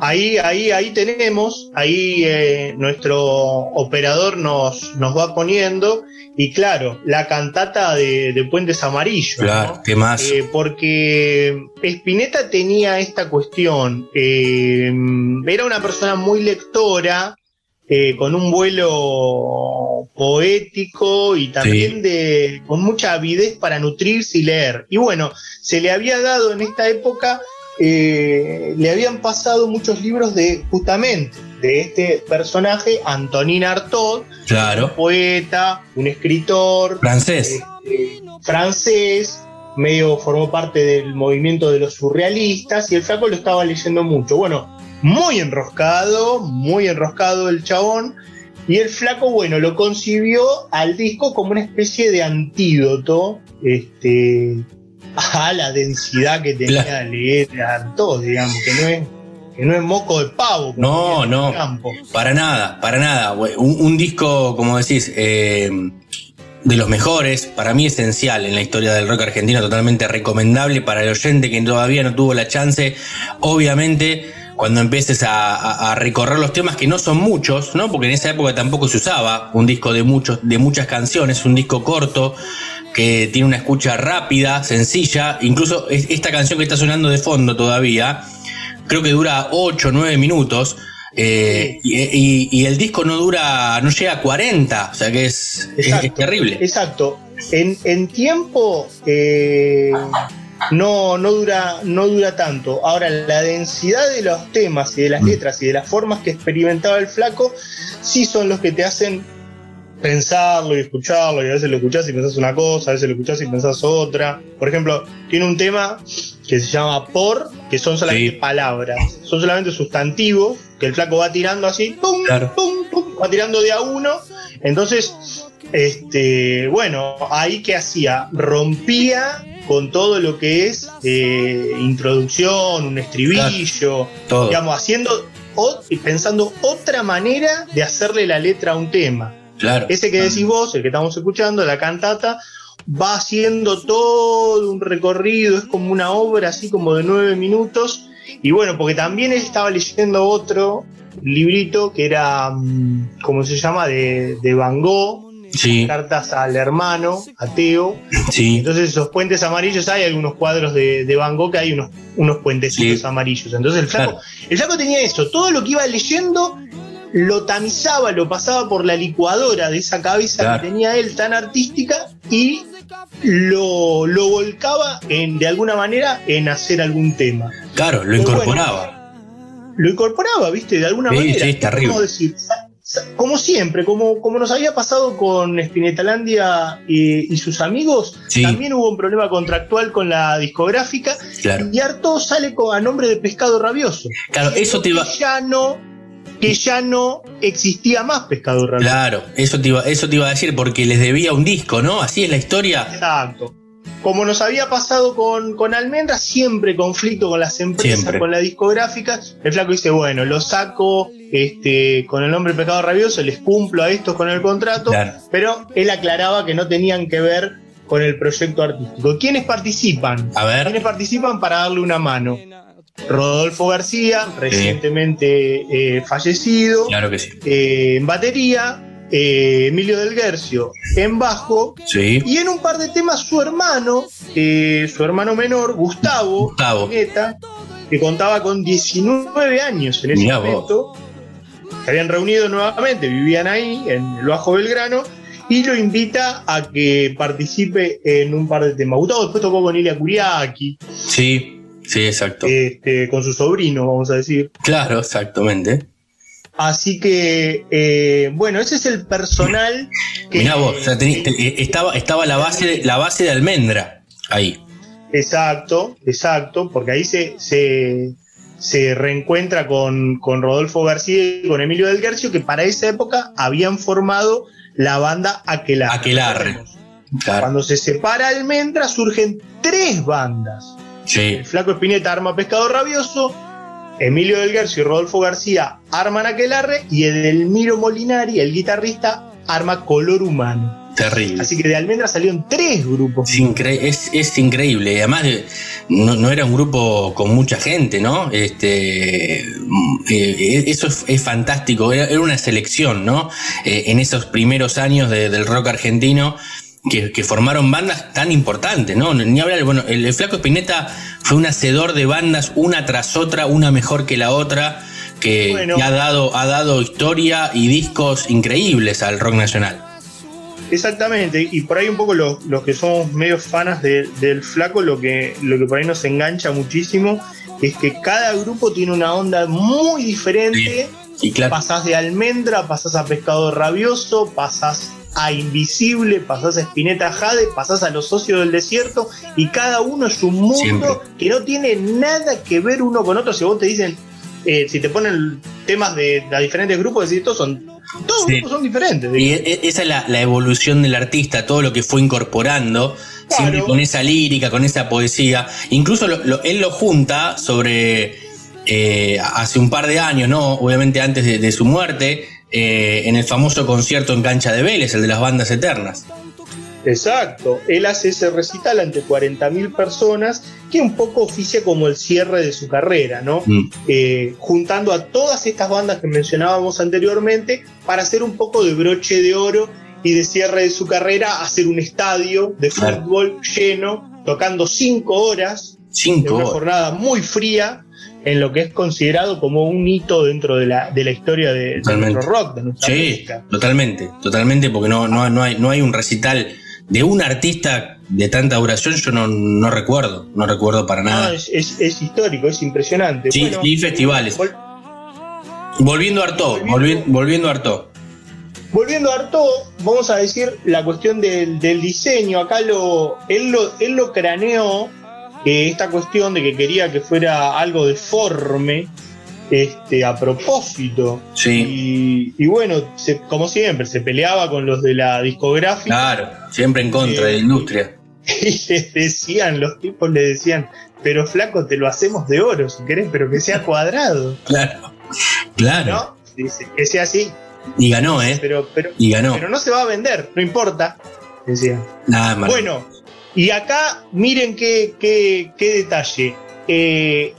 Ahí, ahí, ahí tenemos, ahí eh, nuestro operador nos, nos va poniendo, y claro, la cantata de, de Puentes Amarillos. ¿no? Claro, qué más. Eh, porque Spinetta tenía esta cuestión, eh, era una persona muy lectora, eh, con un vuelo poético y también de, con mucha avidez para nutrirse y leer. Y bueno, se le había dado en esta época, eh, le habían pasado muchos libros de justamente de este personaje, Antonin Artaud, un Claro. poeta, un escritor, Francés. este, francés, medio formó parte del movimiento de los surrealistas y el flaco lo estaba leyendo mucho. Bueno, muy enroscado, muy enroscado el chabón. Y el flaco, bueno, lo concibió al disco como una especie de antídoto este, a la densidad que tenía Claro. leer a todos, digamos, que no es, que no es moco de pavo. como No, no. campo. Para nada, para nada. Un, un disco, como decís, eh, de los mejores, para mí esencial en la historia del rock argentino, totalmente recomendable para el oyente que todavía no tuvo la chance. Obviamente, cuando empieces a, a- a recorrer los temas, que no son muchos, ¿no? Porque en esa época tampoco se usaba un disco de, muchos, de muchas canciones, un disco corto que tiene una escucha rápida, sencilla. Incluso es- esta canción que está sonando de fondo todavía, creo que dura 8 o 9 minutos. eh, y, y- y el disco no dura, no llega a 40, o sea que es, terrible. Exacto. En, en tiempo eh, no, no, dura, no dura tanto. Ahora, la densidad de los temas y de las Mm. letras y de las formas que experimentaba el flaco, sí son los que te hacen pensarlo y escucharlo, y a veces lo escuchás y pensás una cosa, a veces lo escuchás y pensás otra. Por ejemplo, tiene un tema que se llama por, que son solamente Sí. palabras, son solamente sustantivos, que el flaco va tirando así, pum, Claro. pum, pum, va tirando de a uno. Entonces, este, bueno, ahí que hacía, rompía con todo lo que es eh, introducción, un estribillo, digamos, haciendo o- y pensando otra manera de hacerle la letra a un tema. Claro. Ese que decís vos, el que estamos escuchando, la cantata, va haciendo todo un recorrido, es como una obra así como de nueve minutos. Y bueno, porque también él estaba leyendo otro librito que era, mm, ¿cómo se llama? De, de Van Gogh, Sí, cartas al hermano, a Teo. sí. Entonces esos puentes amarillos, hay algunos cuadros de, de Van Gogh que hay unos, unos puentecitos Sí. amarillos. Entonces el flaco, Claro. el flaco tenía eso, todo lo que iba leyendo lo tamizaba, lo pasaba por la licuadora de esa cabeza Claro. que tenía él tan artística y lo, lo volcaba en, de alguna manera en hacer algún tema. Claro, lo bueno. incorporaba. Lo incorporaba, ¿viste? De alguna Sí, manera. sí, es terrible. ¿Cómo decir? Como siempre, como, como nos había pasado con Spinetalandia y, y sus amigos, Sí. también hubo un problema contractual con la discográfica Claro. y Arto sale con, a nombre de Pescado Rabioso. Claro, eso te. Que ya no, que ya no existía más Pescado Rabioso. Claro, eso te iba, eso te iba a decir, porque les debía un disco, ¿no? Así es la historia. Exacto. Como nos había pasado con, con Almendra, siempre conflicto con las empresas, Siempre. con la discográfica. El flaco dice, bueno, lo saco este, con el nombre Pecado Rabioso, les cumplo a estos con el contrato, Claro. pero él aclaraba que no tenían que ver con el proyecto artístico. ¿Quiénes participan? A ver. ¿Quiénes participan para darle una mano? Rodolfo García, recientemente eh, fallecido, Claro que sí. eh, en batería, eh, Emilio del Guercio en bajo, Sí. y en un par de temas su hermano, su hermano menor, Gustavo, Gustavo. Que contaba con 19 años en ese Mirá vos. momento, se habían reunido nuevamente, vivían ahí, en el Bajo Belgrano, y lo invita a que participe en un par de temas. Gustavo después tocó con Ilia Kuriaki, Sí, sí, exacto. este, con su sobrino, vamos a decir. Claro, exactamente. Así que, eh, bueno, ese es el personal que... Mirá vos, o sea, te- estaba, estaba la base de, la base de almendra ahí. Exacto, exacto, porque ahí se, se, se reencuentra con, con Rodolfo García y con Emilio del Guercio, que para esa época habían formado la banda Aquelarre. Aquelarre. Claro. Cuando se separa Almendra surgen tres bandas. Sí, El Flaco Espineta arma Pescado Rabioso, Emilio del Guercio y Rodolfo García arman Aquelarre y Edelmiro Molinari, el guitarrista, arma Color Humano. terrible. Así que de Almendra salieron tres grupos. Es, incre- es, es increíble. Además, de- no, no era un grupo con mucha gente, ¿no? Este, mm, eh, eso es, es fantástico. Era, era una selección, ¿no? Eh, en esos primeros años de- del rock argentino. Que, que formaron bandas tan importantes, ¿no? Ni hablar, bueno, el, el Flaco Espineta fue un hacedor de bandas una tras otra, una mejor que la otra, que, Bueno. que ha, dado, ha dado historia y discos increíbles al rock nacional. Exactamente, y por ahí un poco los, los que somos medio fanas de- del flaco, lo que, lo que por ahí nos engancha muchísimo es que cada grupo tiene una onda muy diferente. Y claro, Pasás de almendra, pasás a pescado rabioso, pasás a invisible, pasás a espineta jade, pasás a los socios del desierto, y cada uno es un mundo Siempre. que no tiene nada que ver uno con otro. Si vos te dicen, eh, si te ponen temas de, de diferentes grupos, decís, todos son, todos Sí. grupos son diferentes. Y e- e- esa es la, la evolución del artista, todo lo que fue incorporando, Claro. siempre con esa lírica, con esa poesía. Incluso lo- lo- él lo junta sobre eh, hace un par de años, ¿no? Obviamente antes de, de su muerte, eh, en el famoso concierto en Cancha de Vélez, el de las bandas eternas. Exacto, él hace ese recital ante 40.000 personas que un poco oficia como el cierre de su carrera, ¿no? Mm. Eh, juntando a todas estas bandas que mencionábamos anteriormente para hacer un poco de broche de oro y de cierre de su carrera, hacer un estadio de fútbol lleno, tocando cinco horas en Cinco una horas. jornada muy fría en lo que es considerado como un hito dentro de la, de la historia de, de nuestro rock, de nuestra Sí, música. totalmente, totalmente, porque no, no, no, hay, no hay un recital de un artista de tanta duración, yo no, no recuerdo, no recuerdo para No, nada. es, es- es histórico, es impresionante. Sí, y festivales. vol- Volviendo a Artaud, volvi- volviendo a Artaud. volviendo a Artaud, vamos a decir la cuestión del, del diseño. Acá lo, él, lo, él lo craneó eh, esta cuestión de que quería que fuera algo deforme este, a propósito. Sí. Y, y bueno, se- como siempre, se peleaba con los de la discográfica Claro, siempre en contra Eh, de la industria. y les decían, los tipos le decían, pero flaco, te lo hacemos de oro si querés, pero que sea cuadrado. Claro, claro. ¿No? Dice, que sea así, Y ganó, ¿eh? pero, pero, Y ganó. pero no se va a vender, no importa. Decía. Nada más. Bueno, y acá miren qué, qué- qué detalle. Eh,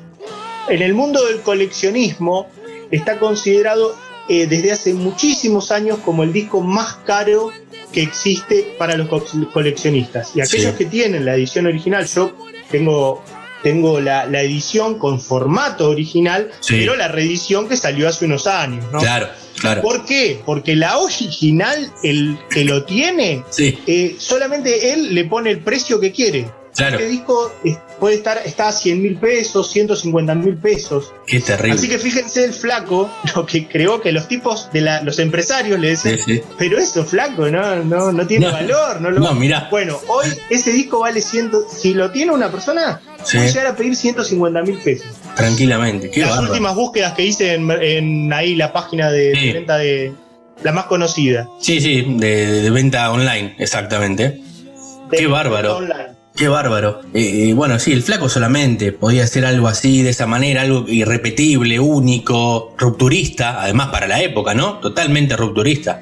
en el mundo del coleccionismo está considerado eh, desde hace muchísimos años como el disco más caro que existe para los co- coleccionistas. Y aquellos Sí. que tienen la edición original, yo tengo tengo la, la edición con formato original, Sí. pero la reedición que salió hace unos años, ¿no? Claro, claro. ¿Por qué? Porque la original, el que lo tiene, Sí, eh, solamente él le pone el precio que quiere. claro. Este disco puede estar, está a 100 mil pesos, 150 mil pesos. Qué terrible. Así que fíjense el flaco, lo que creó que los tipos de la, los empresarios le decían, Sí, sí. pero eso flaco, no, no, no tiene No. valor, no lo No, mirá. Bueno, hoy ese disco vale 100, si lo tiene una persona, Sí. puede llegar a pedir 150 mil pesos. Tranquilamente. Qué Las últimas búsquedas que hice en, en ahí la página de, venta de la más conocida. Sí, sí, de, de venta online, exactamente. De- Qué bárbaro. online. Qué bárbaro. Eh, eh, bueno, sí, el flaco solamente podía hacer algo así, de esa manera, algo irrepetible, único, rupturista, además para la época, ¿no? Totalmente rupturista.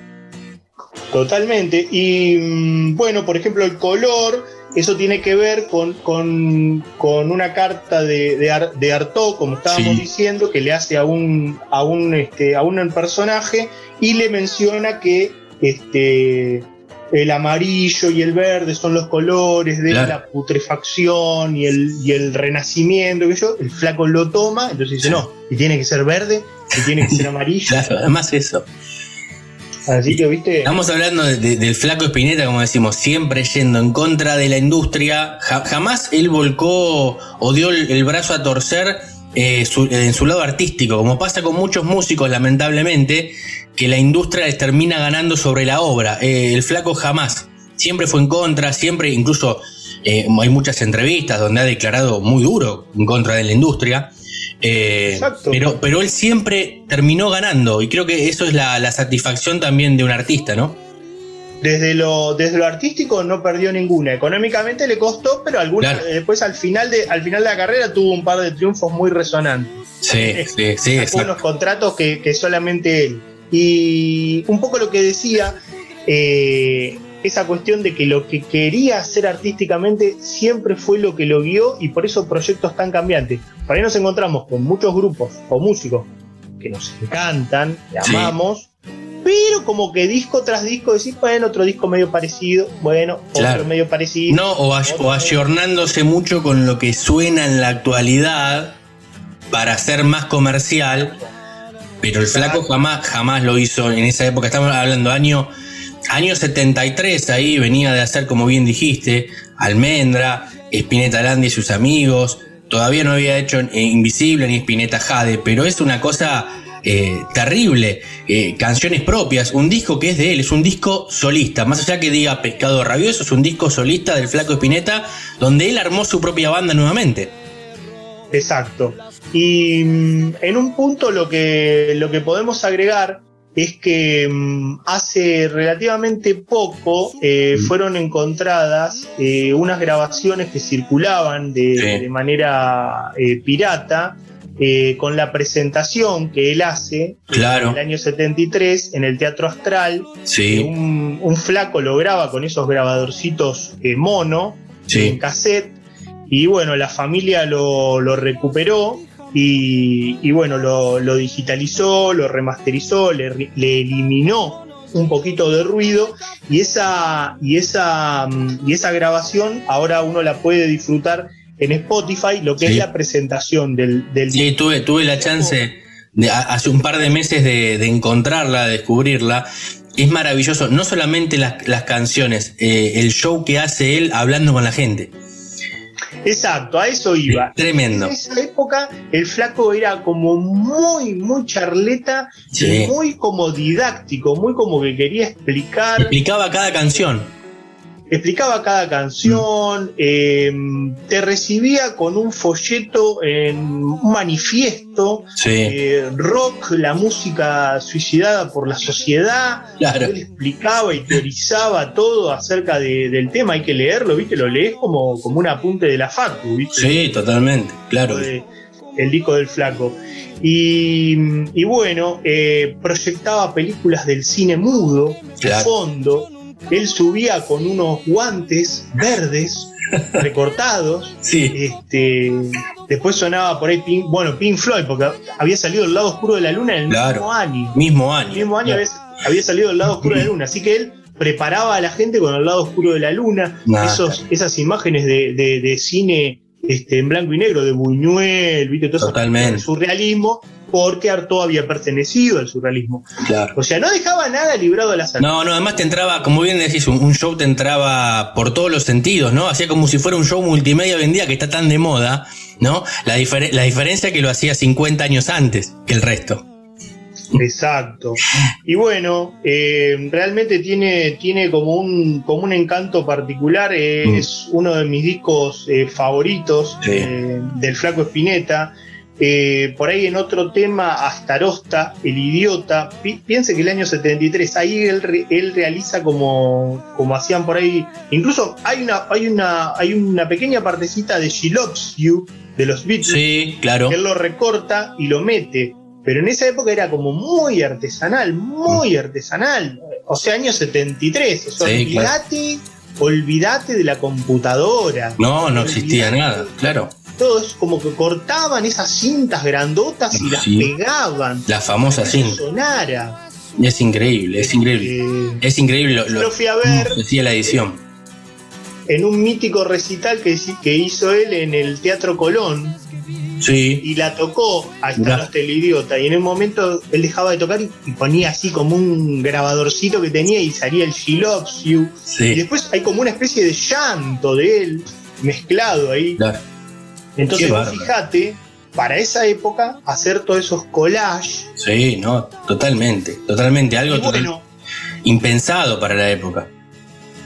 Totalmente. Y mm, bueno, por ejemplo, el color, eso tiene que ver con, con- con una carta de, de, Ar- de Artaud, como estábamos Sí. diciendo, que le hace a un, a un, este, a un personaje y le menciona que este, el amarillo y el verde son los colores de Claro. la putrefacción y el, y el renacimiento. Que yo, el flaco lo toma, entonces dice, no, y tiene que ser verde, y tiene que ser amarillo. Claro, además eso. Así que, viste. Estamos hablando de- de- del flaco Espineta, como decimos, siempre yendo en contra de la industria. Ja- jamás él volcó o dio el, el brazo a torcer eh, su- en su lado artístico, como pasa con muchos músicos, lamentablemente, que la industria les termina ganando sobre la obra. Eh, el flaco jamás. Siempre fue en contra, siempre, incluso eh, hay muchas entrevistas donde ha declarado muy duro en contra de la industria. Pero, pero él siempre terminó ganando y creo que eso es la, la satisfacción también de un artista, ¿no? Desde lo, desde lo artístico no perdió ninguna. Económicamente le costó, pero alguna, Claro. eh, después al final, de, al final de la carrera tuvo un par de triunfos muy resonantes. Sí, sí, sí, Sacó exacto. unos contratos que, que solamente él. Y un poco lo que decía, eh, esa cuestión de que lo que quería hacer artísticamente siempre fue lo que lo guió y por eso proyectos tan cambiantes. Por ahí nos encontramos con muchos grupos o músicos que nos encantan, que Sí. Pero como que disco tras disco decís, bueno, otro disco medio parecido, bueno, Claro. otro medio parecido. No, o, ay- o ayornándose mucho con lo que suena en la actualidad para ser más comercial, pero el flaco jamás, jamás lo hizo en esa época. Estamos hablando año, año 73, ahí venía de hacer, como bien dijiste, Almendra, Spinetta Landi y sus amigos. Todavía no había hecho Invisible ni Spinetta Jade, pero es una cosa eh, terrible. Eh, canciones propias, un disco que es de él, es un disco solista. Más allá que diga Pescado Rabioso, es un disco solista del Flaco Spinetta, donde él armó su propia banda nuevamente. Exacto. Y mm, en un punto lo que, lo que podemos agregar es que mm, hace relativamente poco eh, Mm. fueron encontradas eh, unas grabaciones que circulaban de, Sí. de manera eh, pirata eh, con la presentación que él hace Claro. en el año 73 en el Teatro Astral. Sí, Un, un flaco lo graba con esos grabadorcitos eh, mono en sí, cassette. Y bueno, la familia lo, lo recuperó y, y bueno, lo, lo digitalizó, lo remasterizó, le, le eliminó un poquito de ruido y esa, y, esa, mm, y esa grabación ahora uno la puede disfrutar en Spotify, lo que Sí. es la presentación del, del Sí, tuve, tuve la chance de, hace un par de meses de, de encontrarla, de descubrirla. Es maravilloso, no solamente las, las canciones, eh, el show que hace él hablando con la gente. Exacto, a eso iba. Tremendo. En esa época el flaco era como muy, muy charleta, Sí. y muy como didáctico, muy como que quería explicar, Explicaba cada canción. Explicaba cada canción, eh, te recibía con un folleto, en un manifiesto, Sí, eh, rock, la música suicidada por la sociedad. claro. Él explicaba y teorizaba todo acerca de- del tema, hay que leerlo, ¿viste? Lo lees como, como un apunte de la Facu, ¿viste? Sí, totalmente, claro. de- el disco del flaco. Y, y bueno, eh, proyectaba películas del cine mudo, de Claro. fondo. Él subía con unos guantes verdes recortados. Sí, Este, después sonaba por ahí Pink, bueno, Pink Floyd, porque había salido El lado oscuro de la luna en el Claro. mismo año. mismo El año. mismo año había, había salido El lado oscuro de la luna. Así que él preparaba a la gente con El lado oscuro de la luna. Nah. Esos, esas imágenes de, de- de cine este, en blanco y negro de Buñuel, ¿viste? Todo eso, el surrealismo, porque Artaud había pertenecido al surrealismo. Claro. O sea, no dejaba nada librado al azar. No, no, además te entraba, como bien decís, un, un show te entraba por todos los sentidos, ¿no? Hacía como si fuera un show multimedia hoy en día que está tan de moda, ¿no? La, difere- la diferencia es que lo hacía 50 años antes que el resto. Exacto. Y bueno, eh, realmente tiene, tiene como, un, como un encanto particular. eh, Mm. Es uno de mis discos eh, favoritos Sí. del Flaco Espineta. Eh, por ahí en otro tema, Astarosta, El Idiota. Pi- piense que el año 73, ahí él, re- él realiza como, como hacían por ahí. Incluso hay una, hay, una, hay una pequeña partecita de She Loves You de los Beatles Sí, claro. él lo recorta y lo mete. Pero en esa época era como muy artesanal, muy artesanal. O sea, año 73. O sea, Sí, olvídate, olvídate de la computadora. No, no existía nada, claro. Todo es como que cortaban esas cintas grandotas y las Sí. pegaban. La famosa cinta. sonara. Es increíble, es increíble. Eh, Es increíble lo, lo lo fui a ver hacía la edición. en un mítico recital que, hizo él en el Teatro Colón. Sí, y la tocó a Mirá. Starosta el idiota y en un momento él dejaba de tocar y, y ponía así como un grabadorcito que tenía y salía el She Loves You y sí, después hay como una especie de llanto de él mezclado ahí claro. Entonces fijate para esa época hacer todos esos collages Sí, no, totalmente, totalmente. Algo y total- bueno impensado para la época.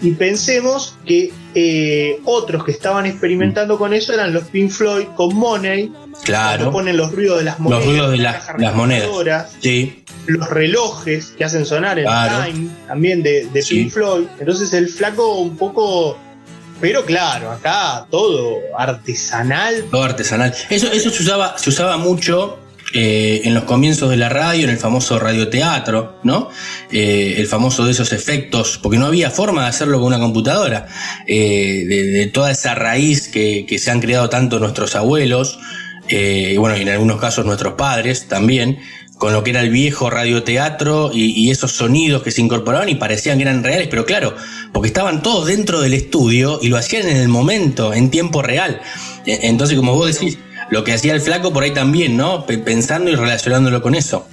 y pensemos que eh, otros que estaban experimentando con eso eran los Pink Floyd con Money Claro, ponen los ruidos de las monedas ruidos de las- las monedas. sí, los relojes que hacen sonar el Claro. Time también de, de Sí. Pink Floyd. Entonces el flaco un poco. Pero claro, acá todo artesanal. todo artesanal. Eso, eso se usaba, se usaba mucho eh, en los comienzos de la radio, en el famoso radioteatro, ¿no? Eh, el famoso de esos efectos, porque no había forma de hacerlo con una computadora. Eh, de, de toda esa raíz que, que se han creado tanto nuestros abuelos, eh, y bueno, y en algunos casos nuestros padres también, con lo que era el viejo radioteatro y, y esos sonidos que se incorporaban y parecían que eran reales, pero claro, porque estaban todos dentro del estudio y lo hacían en el momento, en tiempo real. E- Entonces, como vos decís, lo que hacía el flaco por ahí también, ¿no? Pe- Pensando y relacionándolo con eso.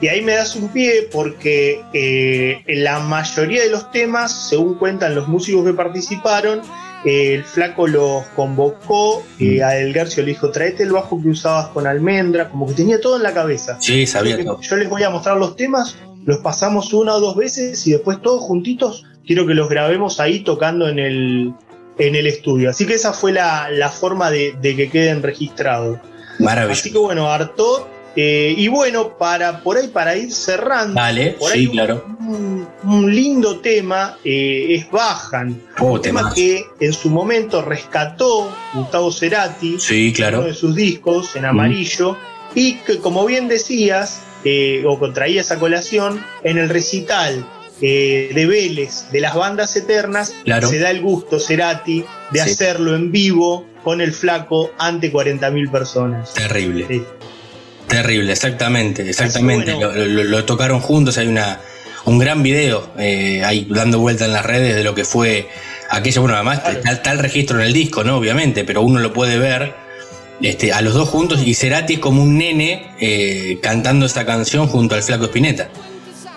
Y ahí me das un pie porque eh, la mayoría de los temas, según cuentan los músicos que participaron, eh, el flaco los convocó, eh, Mm. a Del Garcio le dijo, traete el bajo que usabas con almendra, como que tenía todo en la cabeza. Sí, sabía todo. Yo les voy a mostrar los temas, los pasamos una o dos veces y después todos juntitos quiero que los grabemos ahí tocando en el, en el estudio. Así que esa fue la, la forma de, de que queden registrados. Así Maravilloso. que bueno, Artot. Eh, y bueno, para por ahí, para ir cerrando, Dale, por sí, ahí un- claro. un, un lindo tema eh, es Bajan. Oh, un tema que en su momento rescató Gustavo Cerati Sí, uno de sus discos en amarillo y que como bien decías eh, o contraías a colación en el recital eh, de Vélez de las bandas eternas Claro. se da el gusto Cerati de Sí. hacerlo en vivo con el flaco ante 40.000 personas. Terrible. Sí. Terrible, exactamente, exactamente. bueno. Lo, lo- lo tocaron juntos, hay una un gran video eh, ahí dando vuelta en las redes de lo que fue aquello, bueno, además Claro. está, está el registro en el disco, ¿no? Obviamente, pero uno lo puede ver este, a los dos juntos y Cerati es como un nene eh, cantando esta canción junto al flaco Spinetta.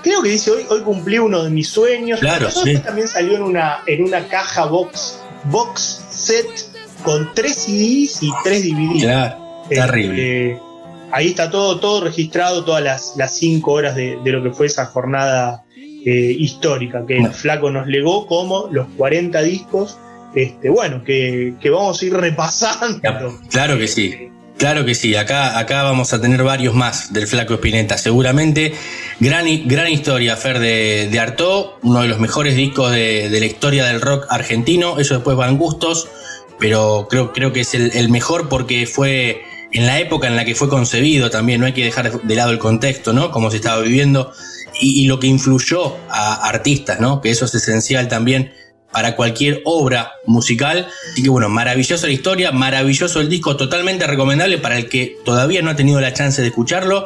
Creo que dice hoy, hoy cumplí uno de mis sueños. Claro, sí. también salió en una, en una caja box, box set con tres CDs y tres DVDs. Claro, Este, terrible. Ahí está todo, todo registrado, todas las, las cinco horas de, de lo que fue esa jornada eh, histórica que el Flaco nos legó como los 40 discos. Este, bueno, que, que vamos a ir repasando. Claro que sí. Claro que sí, acá, acá vamos a tener varios más del Flaco Espineta, seguramente. Gran, gran historia, Fer, de, de Artaud, uno de los mejores discos de, de la historia del rock argentino. Eso después van gustos, pero creo, creo que es el, el mejor porque fue en la época en la que fue concebido también. No hay que dejar de lado el contexto, ¿no? Cómo se estaba viviendo y, lo que influyó a artistas, ¿no? Que eso es esencial también para cualquier obra musical. Así que bueno, maravillosa la historia, maravilloso el disco, totalmente recomendable para el que todavía no ha tenido la chance de escucharlo.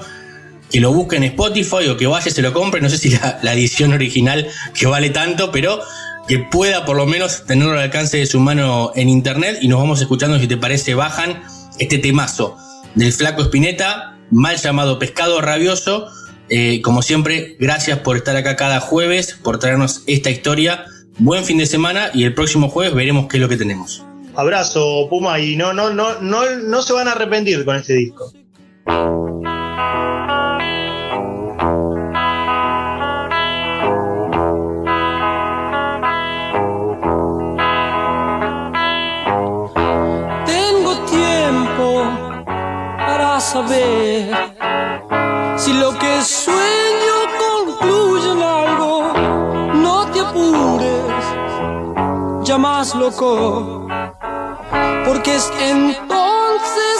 Que lo busque en Spotify o que vaya y se lo compre. No sé si la edición original que vale tanto, pero que pueda por lo menos tenerlo al alcance de su mano en internet y nos vamos escuchando si te parece bajan este temazo del flaco Espineta, mal llamado Pescado Rabioso. Eh, como siempre, gracias por estar acá cada jueves, por traernos esta historia. Buen fin de semana y el próximo jueves veremos qué es lo que tenemos. Abrazo, Puma, y no, no, no, no, no se van a arrepentir con este disco. Si lo que sueño concluye en algo. No te apures, ya más loco, porque es entonces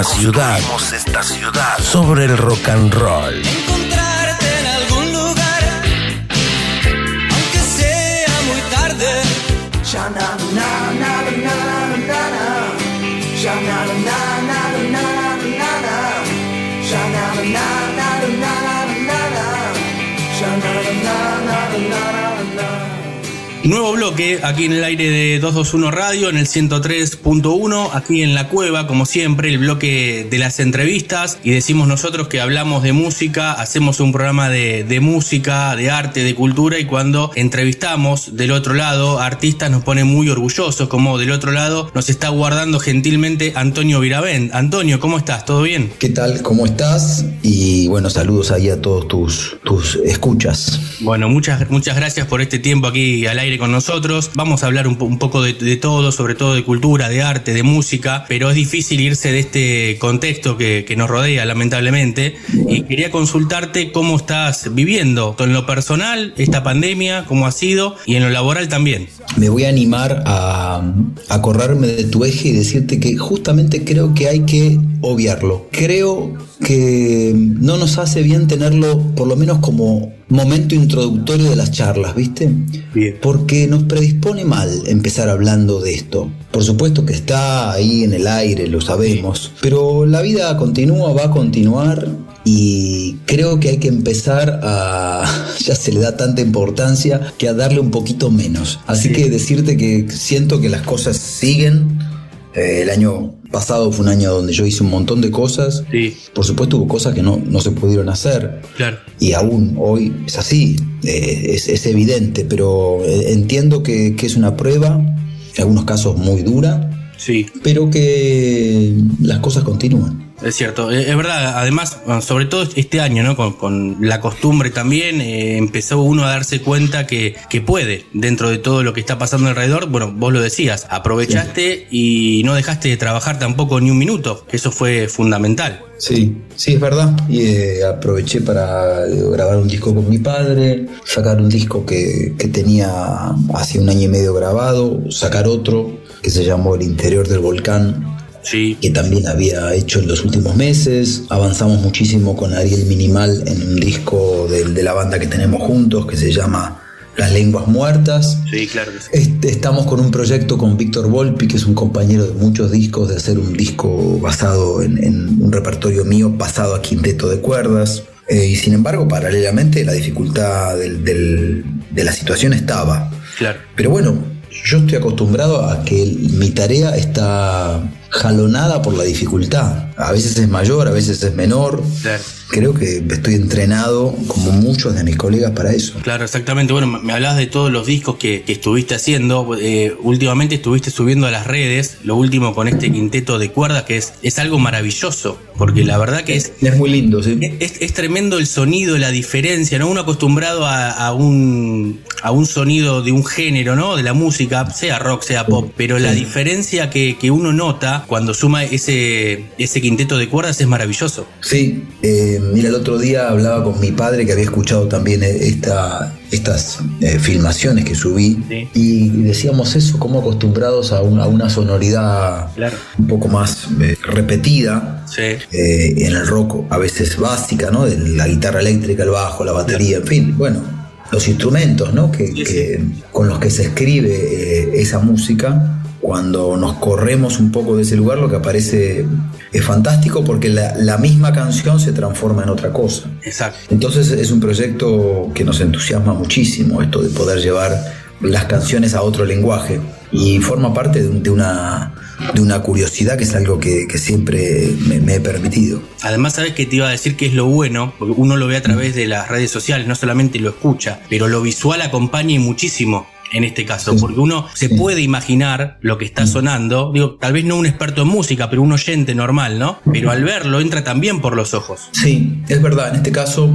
esta ciudad. sobre el rock and roll. Bloque aquí en el aire de 221 Radio, en el 103.1, aquí en la cueva, como siempre, el bloque de las entrevistas. Y decimos nosotros que hablamos de música, hacemos un programa de, de música, de arte, de cultura. Y cuando entrevistamos del otro lado artistas, nos pone muy orgullosos, como del otro lado nos está guardando gentilmente Antonio Viravent. Antonio, ¿cómo estás? ¿Todo bien? ¿Qué tal? ¿Cómo estás? Y bueno, saludos ahí a todos tus, tus escuchas. Bueno, muchas, muchas gracias por este tiempo aquí al aire con nosotros. Vamos a hablar un, po- un poco de, todo, sobre todo de cultura, de arte, de música, pero es difícil irse de este contexto que, nos rodea, lamentablemente. Y quería consultarte cómo estás viviendo, en lo personal, esta pandemia, cómo ha sido, y en lo laboral también. Me voy a animar a, a correrme de tu eje y decirte que justamente creo que hay que obviarlo. Creo que no nos hace bien tenerlo por lo menos como momento introductorio de las charlas, ¿viste? Bien. Porque nos predispone mal empezar hablando de esto. Por supuesto que está ahí en el aire, lo sabemos, pero la vida continúa, va a continuar y creo que hay que empezar a... ya se le da tanta importancia que a darle un poquito menos. Así que decirte que siento que las cosas siguen. Eh, el año pasado fue un año donde yo hice un montón de cosas. Sí, Por supuesto hubo cosas que no, no se pudieron hacer. claro. Y aún hoy es así, eh, es, es evidente, pero eh, entiendo que, que es una prueba, en algunos casos muy dura, Sí. pero que las cosas continúan. Es cierto, eh, es verdad, además, sobre todo este año, ¿no? Con, con la costumbre también, eh, empezó uno a darse cuenta que, que puede, dentro de todo lo que está pasando alrededor, bueno, vos lo decías, aprovechaste y no dejaste de trabajar tampoco ni un minuto, eso fue fundamental. Sí, sí, es verdad. Y eh, aproveché para grabar un disco con mi padre, sacar un disco que, que tenía hace un año y medio grabado, sacar otro que se llamó El Interior del Volcán, Sí, que también había hecho en los últimos meses. Avanzamos muchísimo con Ariel Minimal en un disco de, la banda que tenemos juntos que se llama Las Lenguas Muertas. sí, claro que sí. Este, estamos con un proyecto con Víctor Volpi, que es un compañero de muchos discos, de hacer un disco basado en, en un repertorio mío pasado a quinteto de cuerdas. Eh, y sin embargo, paralelamente, la dificultad del- del- de la situación estaba. Claro. Pero bueno, yo estoy acostumbrado a que mi tarea está jalonada por la dificultad. A veces es mayor, a veces es menor. Creo que estoy entrenado, como muchos de mis colegas, para eso. Claro, exactamente. Bueno, me hablabas de todos los discos que, que estuviste haciendo. Eh, últimamente estuviste subiendo a las redes, lo último con este quinteto de cuerdas, que es, es algo maravilloso, porque la verdad que es, Es muy lindo, ¿sí? es, es tremendo el sonido, la diferencia, ¿no? Uno acostumbrado a, a un, a un sonido de un género, ¿no? De la música, sea rock, sea pop, pero la diferencia que, que uno nota cuando suma ese, ese quinteto de cuerdas es maravilloso. Sí, eh, mira, el otro día hablaba con mi padre que había escuchado también eh, esta, estas eh, filmaciones que subí Sí. y decíamos eso, como acostumbrados a una, a una sonoridad Claro. un poco más eh, repetida. Sí. en el rock a veces básica, ¿no? De la guitarra eléctrica, el bajo, la batería, en fin, bueno, los instrumentos, ¿no? Que, Sí, que- con los que se escribe esa música. Cuando nos corremos un poco de ese lugar, lo que aparece es fantástico porque la, la misma canción se transforma en otra cosa. Exacto. Entonces es un proyecto que nos entusiasma muchísimo, esto de poder llevar las canciones a otro lenguaje. Y forma parte de, un- de una, de una curiosidad que es algo que, que siempre me, me he permitido. Además, sabes que te iba a decir que es lo bueno, porque uno lo ve a través de las redes sociales, no solamente lo escucha, pero lo visual acompaña y muchísimo en este caso, porque uno se puede imaginar lo que está sonando, digo, tal vez no un experto en música, pero un oyente normal, ¿no? Pero al verlo entra también por los ojos. Sí, es verdad, en este caso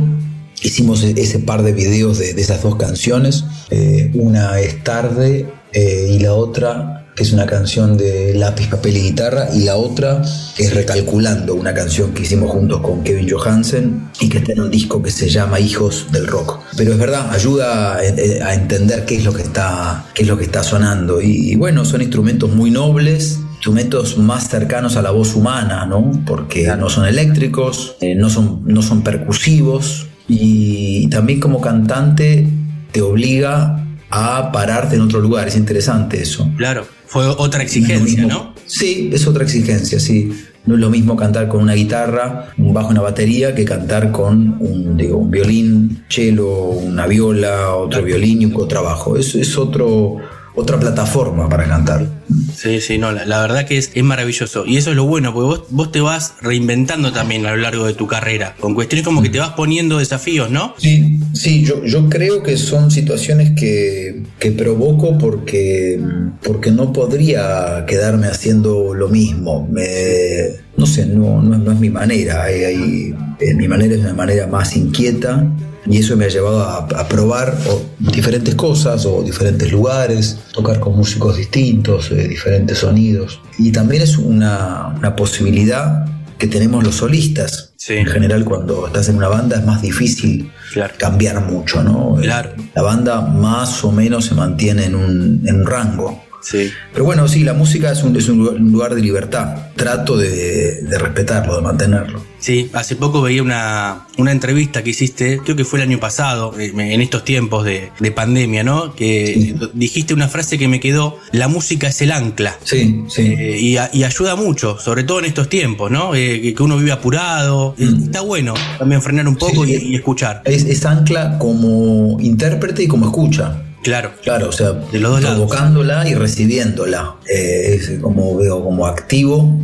hicimos e- ese par de videos de, de esas dos canciones. Eh, una es tarde eh, y la otra que es una canción de lápiz, papel y guitarra, y la otra es Recalculando, una canción que hicimos juntos con Kevin Johansen y que está en un disco que se llama Hijos del Rock. Pero es verdad, ayuda a, entender qué es lo que está, qué es lo que está sonando. Y, y bueno, son instrumentos muy nobles, instrumentos más cercanos a la voz humana, ¿no? Porque no son eléctricos, eh, no, son, no son percusivos y también como cantante te obliga a pararte en otro lugar, es interesante eso. Claro, fue otra exigencia, ¿no? Sí, es otra exigencia, sí. No es lo mismo cantar con una guitarra, un bajo, una batería, que cantar con un, digo, un violín, cello, una viola, otro violín y un contrabajo. Es, es otro, otra plataforma para cantar. Sí, sí, no, la, la verdad que es, es maravilloso. Y eso es lo bueno, porque vos, vos te vas reinventando también a lo largo de tu carrera, con cuestiones como que te vas poniendo desafíos, ¿no? Sí, sí, yo, yo creo que son situaciones que, que provoco porque, porque no podría quedarme haciendo lo mismo. Me- no sé, no, no, es- no es mi manera. Hay- hay- eh, mi manera es una manera más inquieta y eso me ha llevado a, a probar o, diferentes cosas o diferentes lugares, tocar con músicos distintos, eh, diferentes sonidos. Y también es una, una posibilidad que tenemos los solistas. Sí. En general, cuando estás en una banda es más difícil Claro. cambiar mucho, ¿no? Claro. La banda más o menos se mantiene en un, en un rango. Sí. Pero bueno, sí, la música es un, es un lugar- un lugar de libertad. Trato de, de respetarlo, de mantenerlo. Sí, hace poco veía una, una entrevista que hiciste, creo que fue el año pasado, eh, en estos tiempos de, de pandemia, ¿no? Que dijiste una frase que me quedó, la música es el ancla. Sí, sí. Eh, y, a- y ayuda mucho, sobre todo en estos tiempos, ¿no? Eh, que, uno vive apurado. Eh, Está bueno también frenar un poco Mm. Sí. y, y escuchar. Es, es ancla como intérprete y como escucha. Claro. Claro, o sea, De los dos lados. provocándola y recibiéndola. Eh, es como veo como activo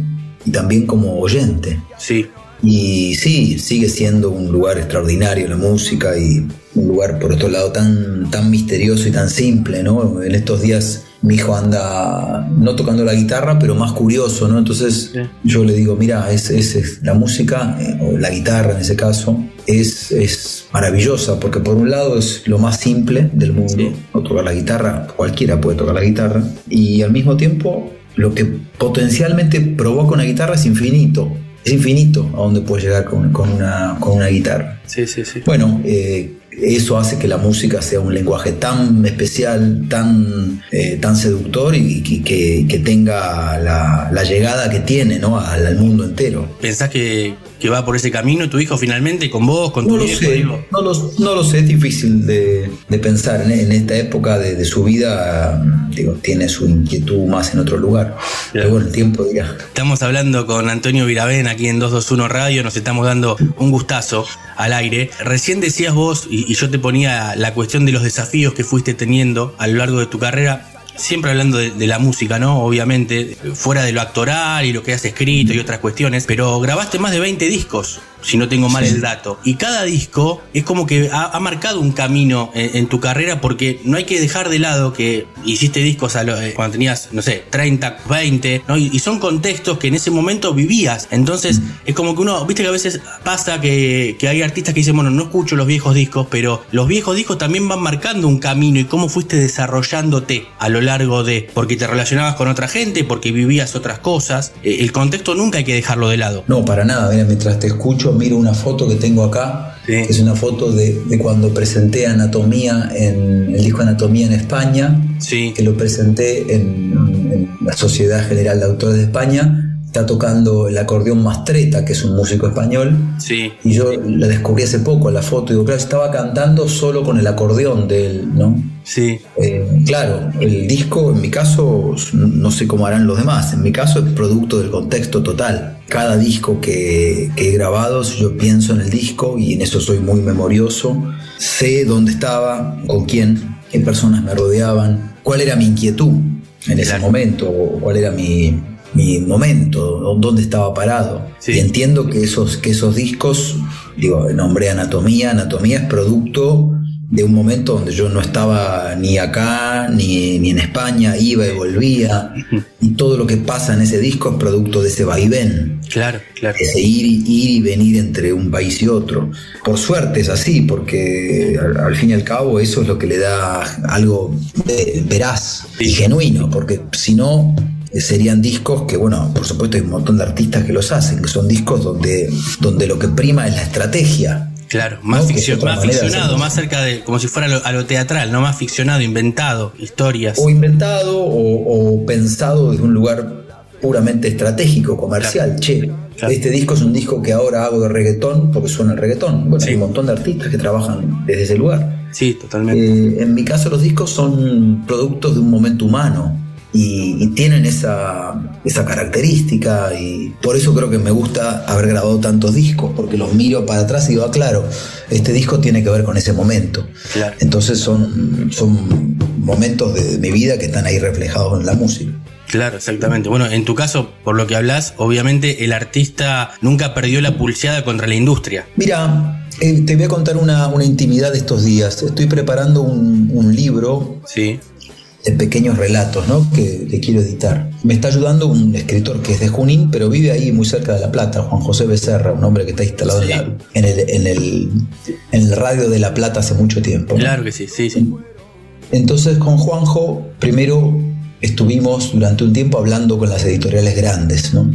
y también como oyente. Sí. Y sí, sigue siendo un lugar extraordinario la música y un lugar por otro lado tan, tan misterioso y tan simple, ¿no? En estos días mi hijo anda no tocando la guitarra, pero más curioso, ¿no? Entonces Sí. yo le digo, mira, es, es- es- la música, eh, o la guitarra en ese caso, es, es maravillosa, porque por un lado es lo más simple del mundo, Sí. no tocar la guitarra, cualquiera puede tocar la guitarra, y al mismo tiempo lo que potencialmente provoca una guitarra es infinito. Es infinito a dónde puedes llegar con, con una, con una guitarra. Sí, sí, sí. Bueno, eh, eso hace que la música sea un lenguaje tan especial, tan, eh, tan seductor y que, que- que tenga la, la llegada que tiene ¿no? al, al mundo entero. ¿Pensás que, que va por ese camino tu hijo finalmente con vos, con tu No lo viejo? sé, digo? no lo, no lo sé, es difícil de, de pensar. En, en esta época de, de su vida, digo, tiene su inquietud más en otro lugar. Pero bueno, el tiempo dirá. Estamos hablando con Antonio Viravén aquí en 221 Radio, nos estamos dando un gustazo al aire. Recién decías vos, y, y yo te ponía la cuestión de los desafíos que fuiste teniendo a lo largo de tu carrera, siempre hablando de, de la música, ¿no? Obviamente, fuera de lo actoral y lo que has escrito y otras cuestiones, pero grabaste más de 20 discos. Si no tengo mal el dato. Y cada disco es como que ha, ha marcado un camino en, en tu carrera porque no hay que dejar de lado que hiciste discos a lo- eh, cuando tenías, no sé, 30, 20, ¿no? Y, y son contextos que en ese momento vivías. Entonces es como que uno, viste que a veces pasa que, que hay artistas que dicen, bueno, no escucho los viejos discos, pero los viejos discos también van marcando un camino y cómo fuiste desarrollándote a lo largo de, porque te relacionabas con otra gente, porque vivías otras cosas. Eh, el contexto nunca hay que dejarlo de lado. No, para nada. Mira, mientras te escucho, miro una foto que tengo acá. Sí. que es una foto de, de cuando presenté Anatomía en el disco Anatomía en España, Sí. que lo presenté en, en la Sociedad General de Autores de España. Está tocando el acordeón Mastreta, que es un músico español. Sí. Y yo la descubrí hace poco, la foto, y digo, claro, estaba cantando solo con el acordeón de él, ¿no? Sí. Eh, claro, el disco, en mi caso, no sé cómo harán los demás, en mi caso es producto del contexto total. Cada disco que, que he grabado, si yo pienso en el disco y en eso soy muy memorioso, sé dónde estaba, con quién, qué personas me rodeaban, cuál era mi inquietud en ese momento, o cuál era mi, mi momento, dónde estaba parado. Sí. Y entiendo que esos, que esos discos, digo, nombré Anatomía, Anatomía es producto de un momento donde yo no estaba ni acá, ni, ni en España, iba y volvía, y todo lo que pasa en ese disco es producto de ese vaivén, Claro, claro. ese ir, y- ir y venir entre un país y otro. Por suerte es así, porque al, al fin y al cabo eso es lo que le da algo veraz y genuino, porque si no serían discos que, bueno, por supuesto hay un montón de artistas que los hacen, que son discos donde, donde lo que prima es la estrategia. Claro, más, No, más ficcionado, más cerca de, como si fuera lo- a lo teatral, no más ficcionado, inventado, historias. O inventado o, o pensado desde un lugar puramente estratégico, comercial. Che, Claro. este disco es un disco que ahora hago de reggaetón porque suena el reggaetón. Bueno, Sí. hay un montón de artistas que trabajan desde ese lugar. Sí, totalmente. Eh, en mi caso los discos son productos de un momento humano y, y tienen esa, esa característica y por eso creo que me gusta haber grabado tantos discos porque los miro para atrás y digo, ah, claro, este disco tiene que ver con ese momento. Claro. Entonces son, son momentos de mi vida que están ahí reflejados en la música. Claro, exactamente. Bueno, en tu caso, por lo que hablas, obviamente el artista nunca perdió la pulseada contra la industria. Mira, eh, te voy a contar una, una intimidad de estos días. Estoy preparando un, un libro Sí, de pequeños relatos ¿no? que, quiero editar. Me está ayudando un escritor que es de Junín, pero vive ahí muy cerca de La Plata, Juan José Becerra, un hombre que está instalado en, el, en, el, en el radio de La Plata hace mucho tiempo. ¿no? Claro que sí, sí, sí. Entonces con Juanjo, primero estuvimos durante un tiempo hablando con las editoriales grandes, ¿no?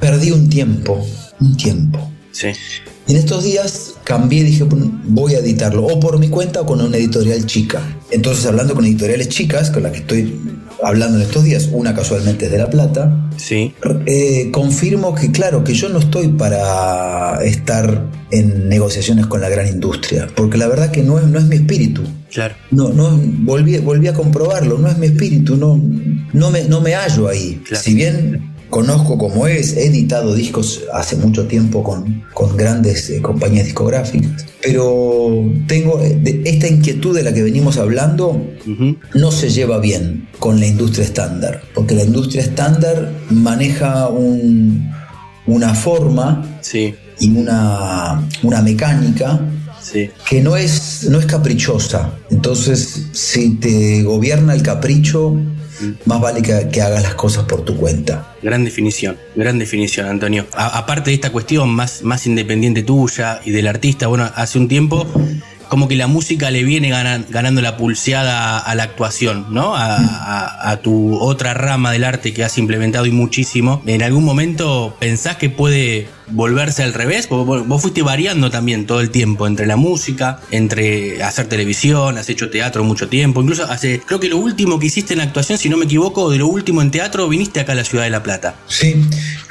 Perdí un tiempo, un tiempo. Sí. Y en estos días cambié, dije, "Bueno, voy a editarlo, o por mi cuenta o con una editorial chica. Entonces, hablando con editoriales chicas, con las que estoy hablando en estos días, una casualmente es de La Plata, Sí. eh, confirmo que, claro, que yo no estoy para estar en negociaciones con la gran industria, porque la verdad que no es, no es mi espíritu. Claro. No, no, volví, volví a comprobarlo, no es mi espíritu, no, no, me, no me hallo ahí. Claro. Si bien conozco cómo es, he editado discos hace mucho tiempo con, con grandes eh, compañías discográficas, pero tengo eh, de- esta inquietud de la que venimos hablando, no se lleva bien con la industria estándar, porque la industria estándar maneja un- una forma Sí. y una, una mecánica Sí. que no es, no es caprichosa. Entonces, si te gobierna el capricho, más vale que, hagas las cosas por tu cuenta. Gran definición, gran definición, Antonio. Aparte de esta cuestión más, más independiente tuya y del artista, bueno, hace un tiempo como que la música le viene ganan- ganando la pulseada a la actuación, ¿no? A- a tu otra rama del arte que has implementado y muchísimo. ¿En algún momento pensás que puede volverse al revés? Vos vos fuiste variando también todo el tiempo entre la música, entre hacer televisión, has hecho teatro mucho tiempo, incluso hace, creo que lo último que hiciste en actuación, si no me equivoco, de lo último en teatro, viniste acá a la ciudad de La Plata. Sí,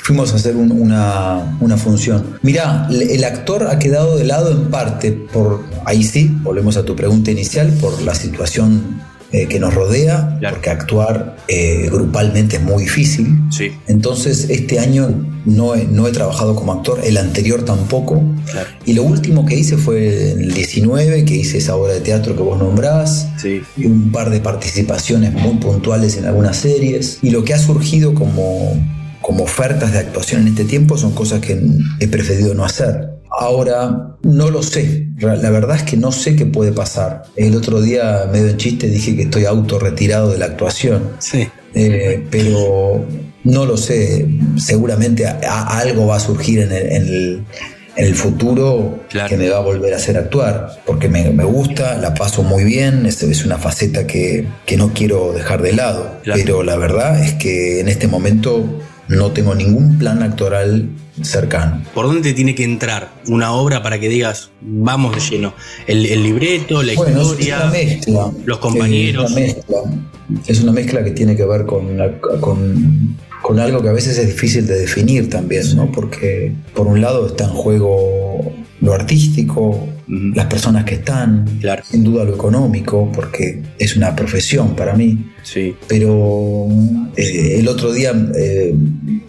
fuimos a hacer un- una, una función. Mirá, el actor ha quedado de lado en parte por, ahí sí, volvemos a tu pregunta inicial, por la situación eh, que nos rodea, Claro. porque actuar eh, grupalmente es muy difícil. Sí, Entonces, este año no he, no he trabajado como actor, el anterior tampoco. claro. Y lo último que hice fue en el 19, que hice esa obra de teatro que vos nombrás, Sí, y un par de participaciones muy puntuales en algunas series. Y lo que ha surgido como, como ofertas de actuación en este tiempo son cosas que he preferido no hacer. Ahora, no lo sé. La verdad es que no sé qué puede pasar. El otro día, medio en chiste, dije que estoy auto retirado de la actuación. sí. Eh, pero no lo sé. Seguramente a- a- algo va a surgir en el, en el- en el futuro Claro. que me va a volver a hacer actuar. Porque me, me gusta, la paso muy bien. Es, es una faceta que, que no quiero dejar de lado. Claro. Pero la verdad es que en este momento no tengo ningún plan actoral cercano. ¿Por dónde te tiene que entrar una obra para que digas, vamos de lleno? El, el libreto, la Bueno, historia, una mezcla. los compañeros. Es una mezcla. Es una mezcla que tiene que ver con, la- con, con algo que a veces es difícil de definir también, ¿no? Porque por un lado está en juego lo artístico, las personas que están, Claro. sin duda lo económico, porque es una profesión para mí. Sí, Pero eh, el otro día eh,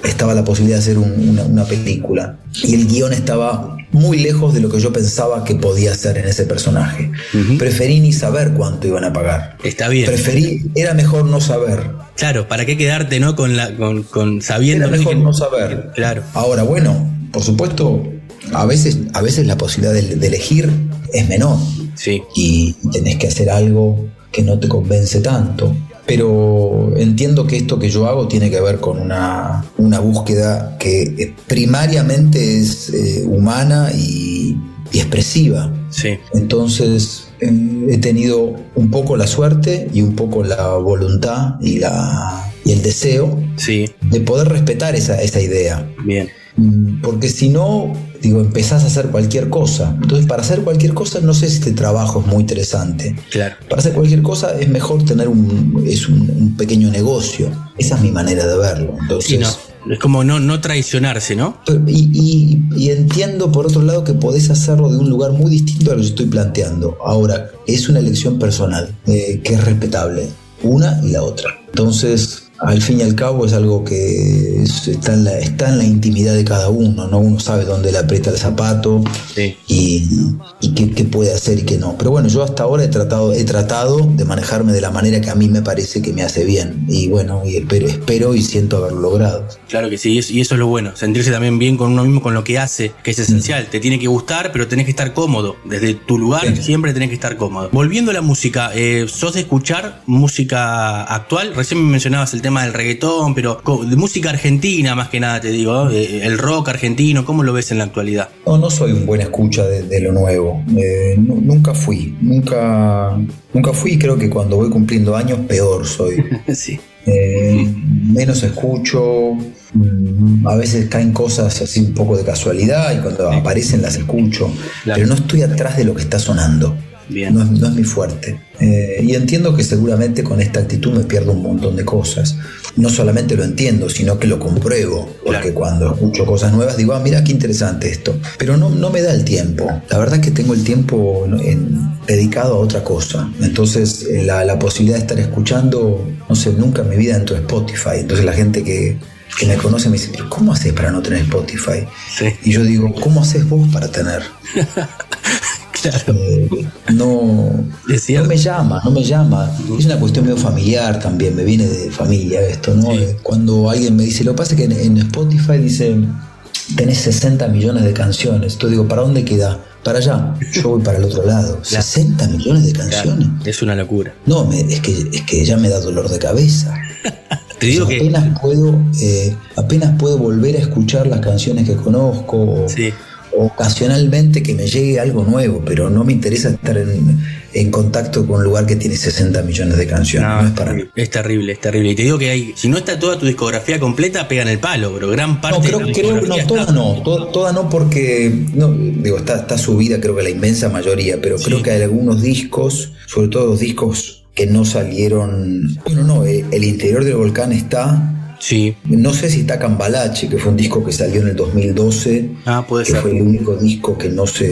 estaba la posibilidad de hacer un- una, una película y el guion estaba muy lejos de lo que yo pensaba que podía hacer en ese personaje. Preferí ni saber cuánto iban a pagar. está bien. Preferí, era mejor no saber. Claro, ¿para qué quedarte, no? Con, la, con, con sabiendo Era mejor que- no saber. Claro, Ahora, bueno, por supuesto, a veces, a veces la posibilidad de, de elegir es menor. sí, y tenés que hacer algo que no te convence tanto. Pero entiendo que esto que yo hago tiene que ver con una, una búsqueda que eh, primariamente es eh, humana y, y expresiva. sí, Entonces eh, he tenido un poco la suerte y un poco la voluntad y, la, y el deseo sí, de poder respetar esa, esa idea. bien, Mm, Porque si no, digo, empezás a hacer cualquier cosa. Entonces, para hacer cualquier cosa, no sé si este trabajo es muy interesante. claro. Para hacer cualquier cosa es mejor tener un, es un, un pequeño negocio. Esa es mi manera de verlo. Entonces, Sí, no. Es como no, no traicionarse, ¿no? y, y- y entiendo por otro lado que podés hacerlo de un lugar muy distinto a lo que estoy planteando. Ahora, es una elección personal, eh, que es respetable. Una y la otra. Entonces, al fin y al cabo es algo que es- está, en la, está en la intimidad de cada uno, ¿no? Uno sabe dónde le aprieta el zapato Sí. y, y qué, qué puede hacer y qué no. Pero bueno, yo hasta ahora he tratado, he tratado de manejarme de la manera que a mí me parece que me hace bien. Y bueno, y espero, espero y siento haberlo logrado. Claro que sí, y eso- es lo bueno, sentirse también bien con uno mismo, con lo que hace, que es esencial. Te tiene que gustar, pero tenés que estar cómodo. Desde tu lugar Sí. siempre tenés que estar cómodo. Volviendo a la música, eh, ¿sos de escuchar música actual? Recién me mencionabas el tema del reggaetón, pero de música argentina más que nada te digo, eh, el rock argentino, ¿cómo lo ves en la actualidad? No, no soy un buen escucha de, de lo nuevo. Eh, nu- nunca fui, nunca, nunca fui y creo que cuando voy cumpliendo años peor soy. sí. Eh, menos escucho, mm, a veces caen cosas así un poco de casualidad y cuando aparecen las escucho, Claro. pero no estoy atrás de lo que está sonando. Bien. No es, no es mi fuerte. Eh, y entiendo que seguramente con esta actitud me pierdo un montón de cosas. No solamente lo entiendo, sino que lo compruebo. Porque Claro. cuando escucho cosas nuevas digo, ah, mira qué interesante esto. Pero no, no me da el tiempo. La verdad es que tengo el tiempo en- dedicado a otra cosa. Entonces eh, la, la posibilidad de estar escuchando, no sé, nunca en mi vida entro a Spotify. Entonces la gente que, que me conoce me dice, pero ¿cómo haces para no tener Spotify? Sí. Y yo digo, ¿cómo haces vos para tener? Claro. No, Es no me llama, no me llama. Es una cuestión medio familiar también, me viene de familia esto, ¿no? Sí. Cuando alguien me dice, lo que pasa es que en, en Spotify dice, tenés 60 millones de canciones. Entonces digo, ¿para dónde queda? Para allá. Yo voy para el otro lado. 60 millones de canciones. Es una locura. No, me- es, que, es que ya me da dolor de cabeza. Te digo O sea, que. apenas puedo, eh, apenas puedo volver a escuchar las canciones que conozco. o- Sí. Ocasionalmente que me llegue algo nuevo, pero no me interesa estar en, en contacto con un lugar que tiene 60 millones de canciones. No, No, es para mí. es terrible, es terrible. Y te digo que hay, si no está toda tu discografía completa, pegan el palo, pero gran parte No, creo, de la creo no, toda está. no, to- toda no porque, no, digo, está, está subida creo que la inmensa mayoría, pero creo que hay algunos discos, sobre todo los discos que no salieron, bueno, no, eh, el interior del volcán está, Sí. no sé si está Cambalache, que fue un disco que salió en el 2012, Ah, puede que ser. fue el único disco que no se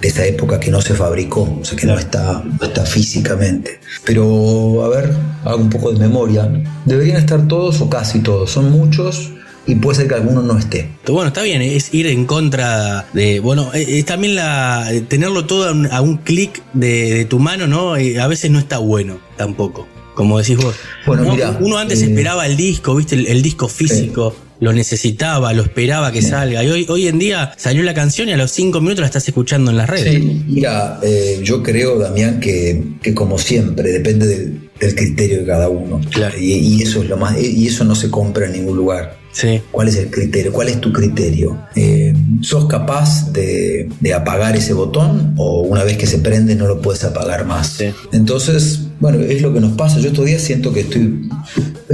de esa época que no se fabricó, o sea que no está, no está físicamente. Pero a ver, hago un poco de memoria. Deberían estar todos o casi todos, son muchos y puede ser que alguno no esté. Bueno, está bien, es ir en contra de. Bueno, es es también la tenerlo todo a un, un clic de, de tu mano, ¿no? Eh, a veces no está bueno tampoco, como decís vos. Bueno, uno, mira, uno antes eh, esperaba el disco, ¿viste? El, el disco físico. Lo necesitaba, lo esperaba que salga. Y hoy, hoy en día salió la canción y a los cinco minutos la estás escuchando en las redes. Sí, mira, eh, yo creo, Damián, que, que como siempre, depende del, del criterio de cada uno. Claro. Y, y eso es lo más, y eso no se compra en ningún lugar. Sí. ¿Cuál es el criterio? ¿Cuál es tu criterio? Eh, ¿Sos capaz de, de apagar ese botón o una vez que se prende no lo puedes apagar más? Sí. Entonces, bueno, es lo que nos pasa. Yo estos días siento que estoy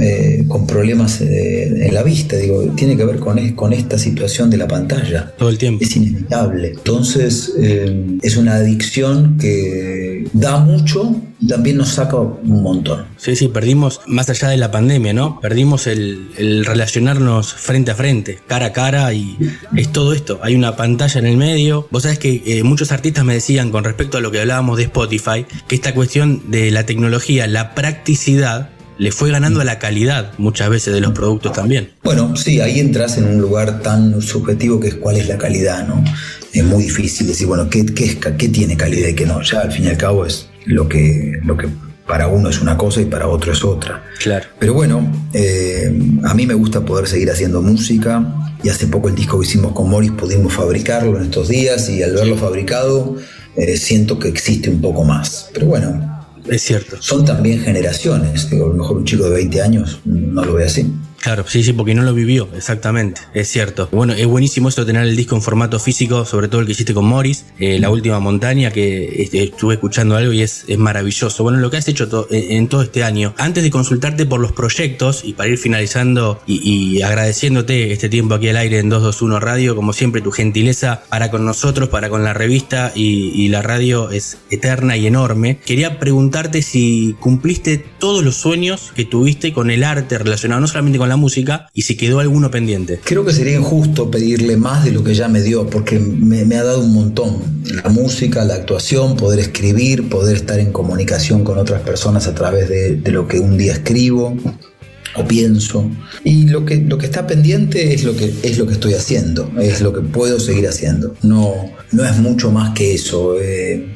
eh, con problemas eh, en la vista. Digo, tiene que ver con, con esta situación de la pantalla. Todo el tiempo. Es inevitable. Entonces, eh, es una adicción que da mucho y también nos saca un montón. Sí, sí, perdimos, más allá de la pandemia, ¿no? Perdimos el, el relacionarnos frente a frente, cara a cara, y es todo esto. Hay una pantalla en el medio. Vos sabés que eh, muchos artistas me decían con respecto a lo que hablábamos de Spotify, que esta cuestión de la tecnología, la practicidad, le fue ganando a la calidad muchas veces de los productos también. Bueno, sí, ahí entras en un lugar tan subjetivo que es cuál es la calidad, ¿no? Es muy difícil decir, bueno, ¿qué, qué, es qué tiene calidad y qué no? Ya al fin y al cabo es lo que, lo que para uno es una cosa y para otro es otra. Claro. Pero bueno, eh, a mí me gusta poder seguir haciendo música y hace poco el disco que hicimos con Morris pudimos fabricarlo en estos días y al verlo fabricado eh, siento que existe un poco más. Pero bueno, Es cierto. son también generaciones. Digo, a lo mejor un chico de 20 años no lo ve así. Claro, sí, sí, porque no lo vivió, exactamente, es cierto. Bueno, es buenísimo esto de tener el disco en formato físico, sobre todo el que hiciste con Morris, eh, La Última Montaña, que este, estuve escuchando algo y es, es maravilloso. Bueno, lo que has hecho to- en, en todo este año, antes de consultarte por los proyectos y para ir finalizando y, y agradeciéndote este tiempo aquí al aire en 221 Radio, como siempre, tu gentileza para con nosotros, para con la revista y, y la radio es eterna y enorme. Quería preguntarte si cumpliste todos los sueños que tuviste con el arte relacionado no solamente con la música y si quedó alguno pendiente. Creo que sería injusto pedirle más de lo que ya me dio, porque me, ha dado un montón. La música, la actuación, poder escribir, poder estar en comunicación con otras personas a través de, de lo que un día escribo. o pienso. Y lo que, lo que está pendiente es lo que, es lo que estoy haciendo, es lo que puedo seguir haciendo. No, no es mucho más que eso. eh,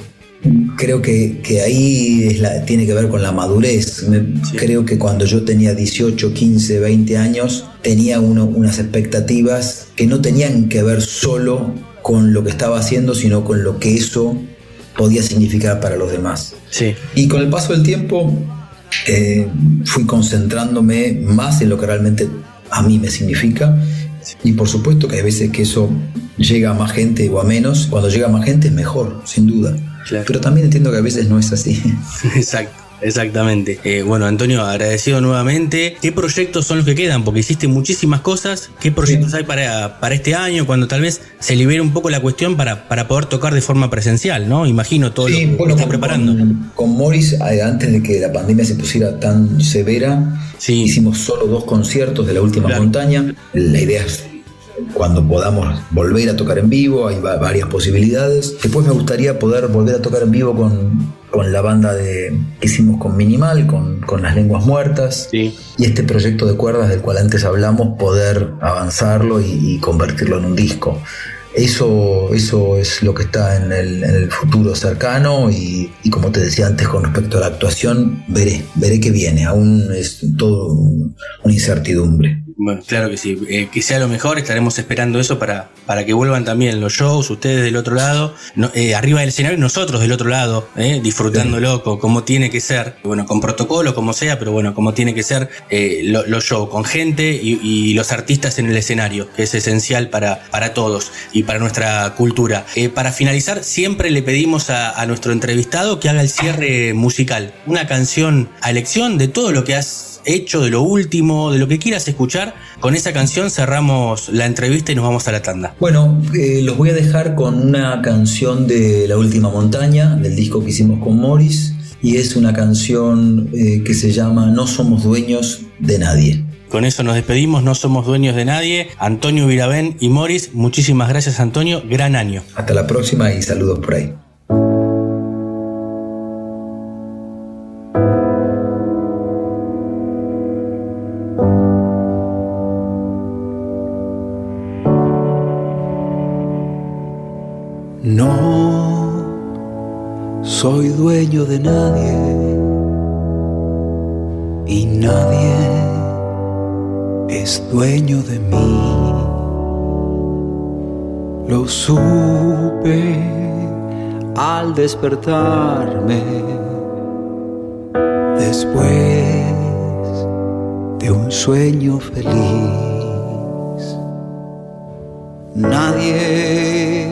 creo que, que ahí es la- tiene que ver con la madurez. Me- Creo que cuando yo tenía 18, 15, 20 años, tenía uno- unas expectativas que no tenían que ver solo con lo que estaba haciendo, sino con lo que eso podía significar para los demás. Sí. Y con el paso del tiempo eh, fui concentrándome más en lo que realmente a mí me significa. Y por supuesto que hay veces que eso llega a más gente o a menos. Cuando llega a más gente es mejor, sin duda. Claro. Pero también entiendo que a veces no es así. Exacto. Exactamente. Eh, bueno, Antonio, agradecido nuevamente. ¿Qué proyectos son los que quedan? Porque hiciste muchísimas cosas. ¿Qué proyectos hay para, para este año? Cuando tal vez se libere un poco la cuestión para, para poder tocar de forma presencial, ¿no? Imagino todo Sí, lo que bueno, está con, preparando. con- con Morris, eh, antes de que la pandemia se pusiera tan severa, Sí. hicimos solo dos conciertos de la última Claro. montaña. La idea es cuando podamos volver a tocar en vivo, hay va- varias posibilidades. Después me gustaría poder volver a tocar en vivo con, con la banda de, que hicimos con Minimal, con, con Las Lenguas Muertas. Sí. Y este proyecto de cuerdas del cual antes hablamos, poder avanzarlo y, y convertirlo en un disco. Eso, eso es lo que está en el, en el futuro cercano y, y como te decía antes con respecto a la actuación, veré, veré qué viene. Aún es todo un- una incertidumbre. Bueno, claro que sí. Eh, que sea lo mejor, estaremos esperando eso para, para que vuelvan también los shows, ustedes del otro lado, no- eh, arriba del escenario y nosotros del otro lado, eh, disfrutándolo co- como tiene que ser. Bueno, con protocolo, como sea, pero bueno, como tiene que ser eh, lo- los shows, con gente y, y los artistas en el escenario, que es esencial para, para todos y para nuestra cultura. Para finalizar, siempre le pedimos a, a nuestro entrevistado que haga el cierre musical. Una canción a elección de todo lo que has hecho, de lo último, de lo que quieras escuchar. Con esa canción cerramos la entrevista y nos vamos a la tanda. Bueno, eh, los voy a dejar con una canción de La Última Montaña, del disco que hicimos con Morris, y es una canción eh, que se llama No somos dueños de nadie. Con eso nos despedimos, no somos dueños de nadie. Antonio Virabén y Morris, muchísimas gracias Antonio, gran año. Hasta la próxima y saludos por ahí. Dueño de nadie y nadie es dueño de mí. Lo supe al despertarme después de un sueño feliz. Nadie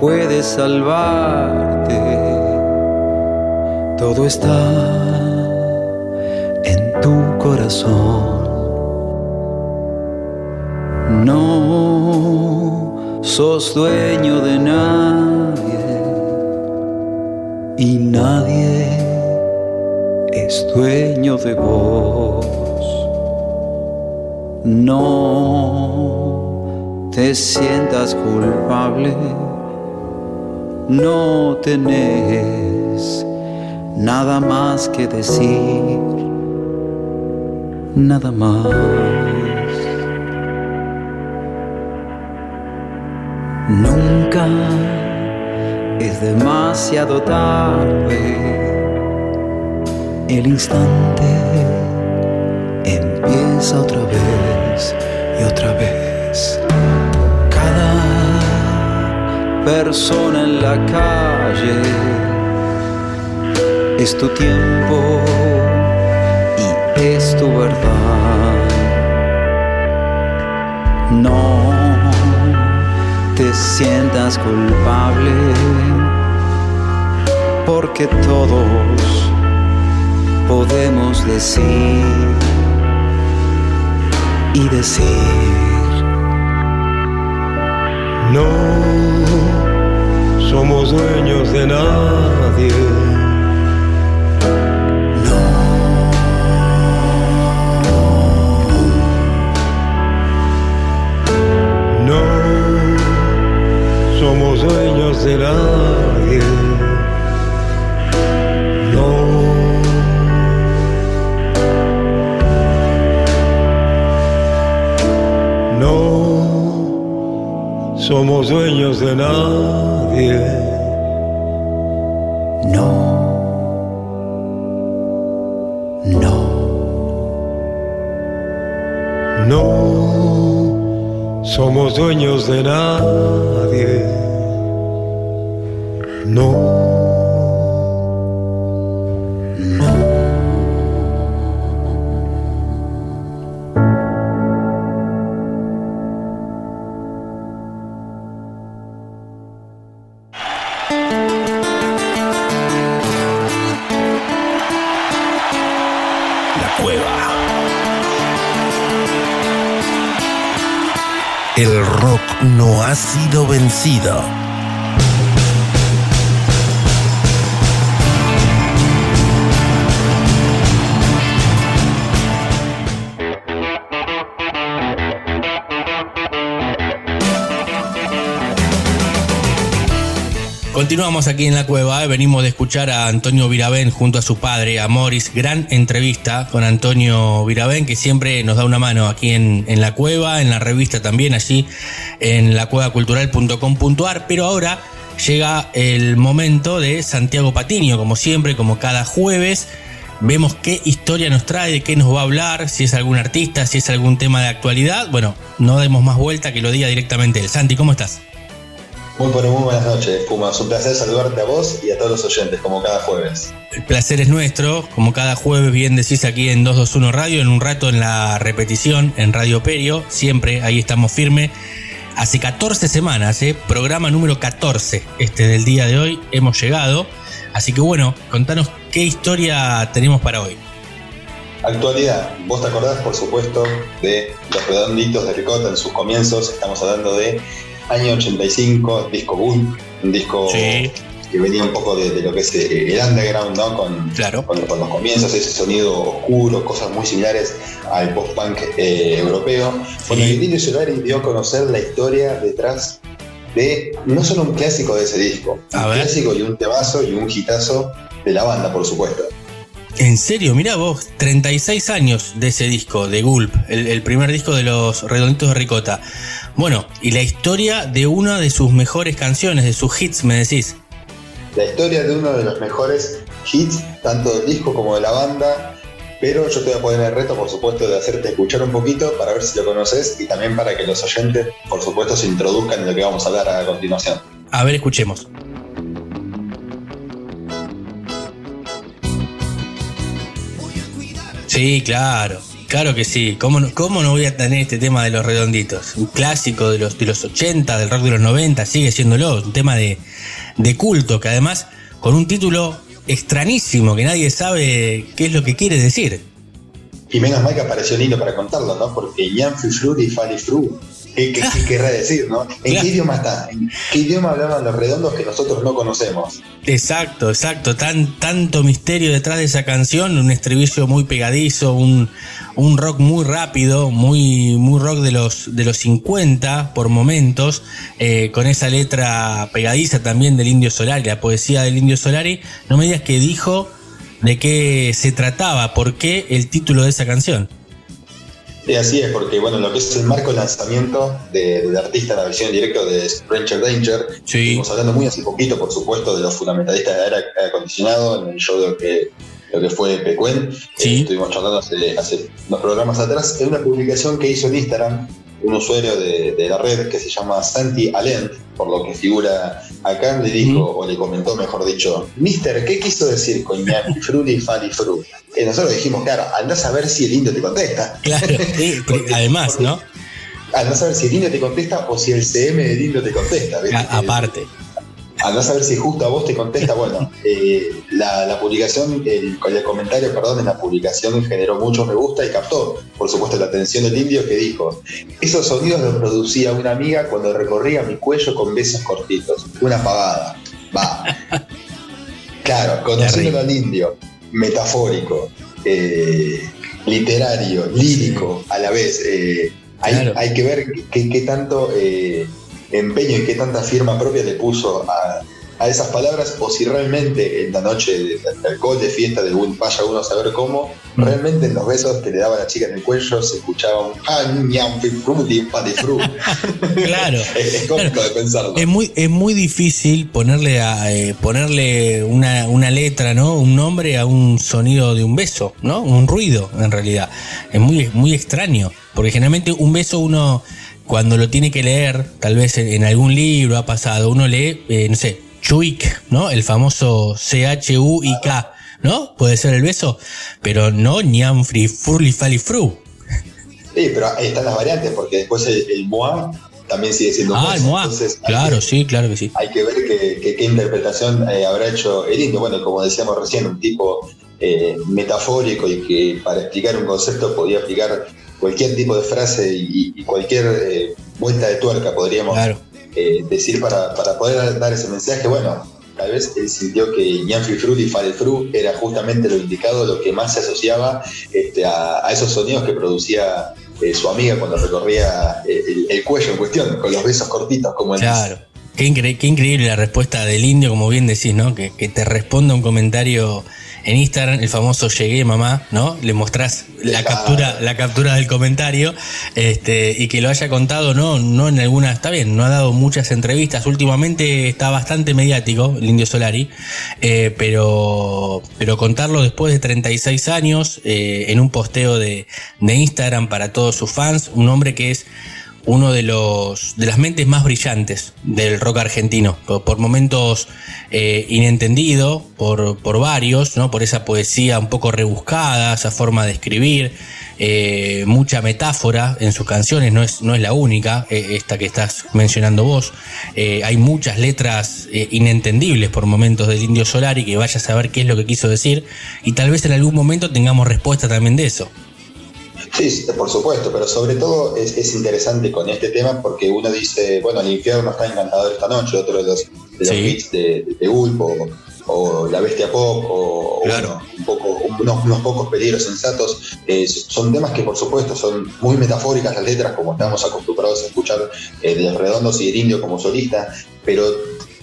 puede salvarte. Todo está en tu corazón. No sos dueño de nadie y nadie es dueño de vos. No te sientas culpable, no tenés nada más que decir, nada más. Nunca es demasiado tarde. El instante empieza otra vez y otra vez. Cada persona en la calle es tu tiempo y es tu verdad. No te sientas culpable porque todos podemos decir y decir No somos dueños de nadie. De nadie. No. No somos dueños de nadie. No. No. No somos dueños de nadie. No. La cueva. El rock no ha sido vencido. Continuamos aquí en la cueva, eh, venimos de escuchar a Antonio Virabén junto a su padre, a Morris, gran entrevista con Antonio Virabén que siempre nos da una mano aquí en, en la cueva, en la revista también, allí en lacuevacultural.com.ar, pero ahora llega el momento de Santiago Patiño, como siempre, como cada jueves. Vemos qué historia nos trae, de qué nos va a hablar, si es algún artista, si es algún tema de actualidad. Bueno, no demos más vuelta que lo diga directamente él. Santi, ¿cómo estás? Muy, pero muy buenas noches, Puma. Es un placer saludarte a vos y a todos los oyentes, como cada jueves. El placer es nuestro, como cada jueves bien decís aquí en 221 Radio, en un rato en la repetición en Radio Perio, siempre ahí estamos firme. Hace 14 semanas, ¿eh? programa número 14, este del día de hoy, hemos llegado. Así que bueno, contanos qué historia tenemos para hoy. Actualidad, vos te acordás, por supuesto, de los redonditos de Ricota en sus comienzos. Estamos hablando de año 85, disco Boom, un disco Sí. que venía un poco de, de lo que es eh, el underground, ¿no? Con, Claro. con, con los comienzos, ese sonido oscuro, cosas muy similares al post-punk eh, europeo. Bueno, el Indio Solari dio a conocer la historia detrás de no solo un clásico de ese disco, A un ver. clásico y un temazo y un hitazo de la banda, por supuesto. En serio, mira vos, 36 años de ese disco, de Gulp, el, el primer disco de los Redonditos de Ricota. Bueno, y la historia de una de sus mejores canciones, de sus hits, me decís. La historia de uno de los mejores hits, tanto del disco como de la banda, pero yo te voy a poner el reto, por supuesto, de hacerte escuchar un poquito para ver si lo conoces y también para que los oyentes, por supuesto, se introduzcan en lo que vamos a hablar a continuación. A ver, escuchemos. Sí, claro, claro que sí. ¿Cómo no, cómo no voy a tener este tema de los redonditos? Un clásico de los, de los 80, del rock de los 90, sigue siéndolo. Un tema de, de culto que además con un título extrañísimo que nadie sabe qué es lo que quiere decir. Y menos mal que apareció Nino para contarlo, ¿no? Porque Jan Fru y Fali Fru, ¿qué, qué- qué querrá decir, no? ¿En Claro. qué idioma está? ¿En qué idioma hablaban los redondos que nosotros no conocemos? Exacto, exacto. Tan, tanto misterio detrás de esa canción, un estribillo muy pegadizo, un, un rock muy rápido, muy, muy rock de los, de los 50 por momentos, eh, con esa letra pegadiza también del Indio Solari, la poesía del Indio Solari. No me digas que dijo de qué se trataba, por qué el título de esa canción. Y así es, porque bueno, lo que es el marco de lanzamiento de- del artista en la versión en directo de Stranger Danger, estuvimos hablando muy hace poquito, por supuesto, de los fundamentalistas de aire acondicionado en el show de lo que, lo que fue Pecuen. Eh, estuvimos charlando hace, hace unos programas atrás en una publicación que hizo en Instagram un usuario de, de la red que se llama Santi Alent, por lo que figura acá, le dijo, o le comentó, mejor dicho, Mister, ¿qué quiso decir con Ñapi Fruli Fali Fru? Eh, nosotros dijimos, claro, andás a ver si el indio te contesta. Claro, además, ¿no? Andás a ver si el indio te contesta o si el CM del indio te contesta. aparte. Andás a ver si justo a vos te contesta. Bueno, eh, la, la publicación, el, el comentario, perdón, en la publicación generó muchos me gusta y captó, por supuesto, la atención del indio que dijo: Esos sonidos los producía una amiga cuando recorría mi cuello con besos cortitos. Una pavada. Va. Claro, conociéndolo al indio, metafórico, eh, literario, lírico a la vez. eh, hay, Claro. hay que ver qué, tanto empeño y qué tanta firma propia le puso a, a esas palabras o si realmente en la noche de, de alcohol, de fiesta, de un vaya uno a saber cómo, realmente en los besos que le daba la chica en el cuello se escuchaba un. Claro. es, es cómico de pensarlo. Es muy, es muy difícil ponerle a, eh, ponerle una, una letra, ¿no? Un nombre a un sonido de un beso, ¿no? Un ruido, en realidad. Es muy, muy extraño. Porque generalmente un beso uno, cuando lo tiene que leer, tal vez en, en algún libro ha pasado, uno lee, eh, no sé, Chuik, ¿no? El famoso C-H-U-I-K, ¿no? Puede ser el beso, pero no ñam, fri, furli, fali, fru. Sí, pero ahí están las variantes, porque después el, el moa también sigue siendo Ah, el moa. Entonces, Claro, que- sí, claro que sí. hay que ver qué interpretación eh, habrá hecho el indio. Bueno, como decíamos recién, un tipo eh, metafórico y que para explicar un concepto podía aplicar cualquier tipo de frase y, y cualquier eh, vuelta de tuerca, podríamos Claro. eh, decir, para, para poder dar ese mensaje. Bueno, tal vez él sintió que Ñanfi Fru y Fare Fru era justamente lo indicado, lo que más se asociaba este, a, a esos sonidos que producía eh, su amiga cuando recorría el, el cuello en cuestión, con los besos cortitos, como él. Claro. Qué, incre- qué increíble la respuesta del indio, como bien decís, ¿no? Que, que te responda un comentario en Instagram, el famoso llegué mamá, ¿no? Le mostrás la Claro. captura, la captura del comentario, este, y que lo haya contado, no, no en alguna, está bien, no ha dado muchas entrevistas, últimamente está bastante mediático, el indio Solari, eh, pero, pero contarlo después de 36 años, eh, en un posteo de, de Instagram para todos sus fans, un hombre que es uno de los de las mentes más brillantes del rock argentino por, momentos eh, inentendido por, por varios no por esa poesía un poco rebuscada esa forma de escribir eh, mucha metáfora en sus canciones no es no es la única eh, esta que estás mencionando vos. Hay muchas letras inentendibles por momentos del Indio Solari que vaya a saber qué es lo que quiso decir y tal vez en algún momento tengamos respuesta también de eso Sí, sí, por supuesto, pero sobre todo es, es interesante con este tema porque uno dice, bueno, el infierno está encantador esta noche, otro de los, de los Sí. hits de, de Gulp o, o La Bestia Pop o, Claro. bueno, un poco, unos, unos pocos peligros sensatos. Eh, son temas que por supuesto son muy metafóricas las letras, como estamos acostumbrados a escuchar eh, de los redondos y del indio como solista, pero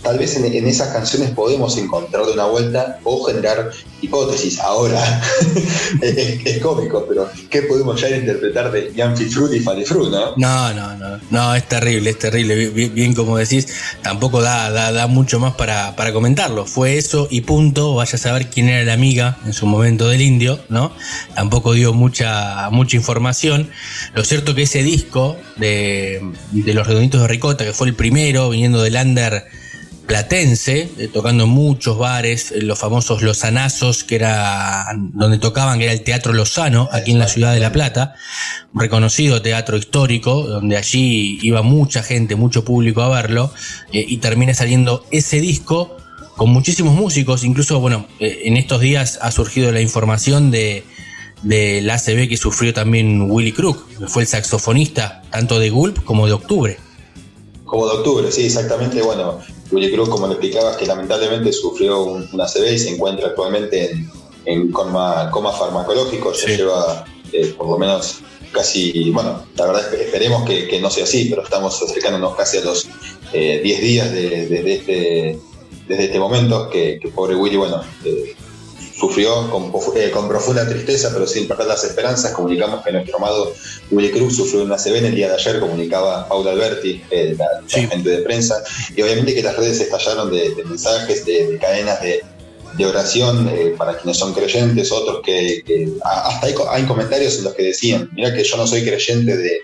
tal vez en, esas canciones podemos encontrarle una vuelta o generar hipótesis. Ahora es, cómico, pero ¿qué podemos ya interpretar de Yanfi Fruit y Falifru, no? No, no, no, no, es terrible, es terrible, bien como decís, tampoco da, da, da mucho más para, para comentarlo, fue eso y punto, vaya a saber quién era la amiga en su momento del indio, ¿no? Tampoco dio mucha, mucha información, lo cierto que ese disco de, de Los Redonditos de Ricota, que fue el primero, viniendo del under platense, eh, tocando en muchos bares, eh, los famosos Lozanazos, que era donde tocaban, que era el Teatro Lozano, aquí en la ciudad de La Plata, un reconocido teatro histórico, donde allí iba mucha gente, mucho público a verlo, eh, y termina saliendo ese disco con muchísimos músicos, incluso, bueno, eh, en estos días ha surgido la información de del ACB que sufrió también Willy Crook, que fue el saxofonista tanto de Gulp como de Octubre. Como de octubre, sí, exactamente. Bueno, Willy Cruz, como le explicabas, que lamentablemente sufrió un, una ACV y se encuentra actualmente en, en coma, coma farmacológico, ya Sí. lleva eh, por lo menos casi, bueno, la verdad esperemos que, que no sea así, pero estamos acercándonos casi a los eh, 10 días de, de- de este, desde este momento, que, que pobre Willy, bueno, eh, sufrió con, eh, con profunda tristeza, pero sin perder las esperanzas. Comunicamos que nuestro amado Willy Cruz sufrió una CB en el día de ayer, comunicaba Paula Alberti, eh, la, la Sí. agente de prensa, y obviamente que las redes estallaron de, de mensajes, de, de cadenas de, de oración eh, para quienes son creyentes, otros que, hasta hay, hay comentarios en los que decían, mira que yo no soy creyente de,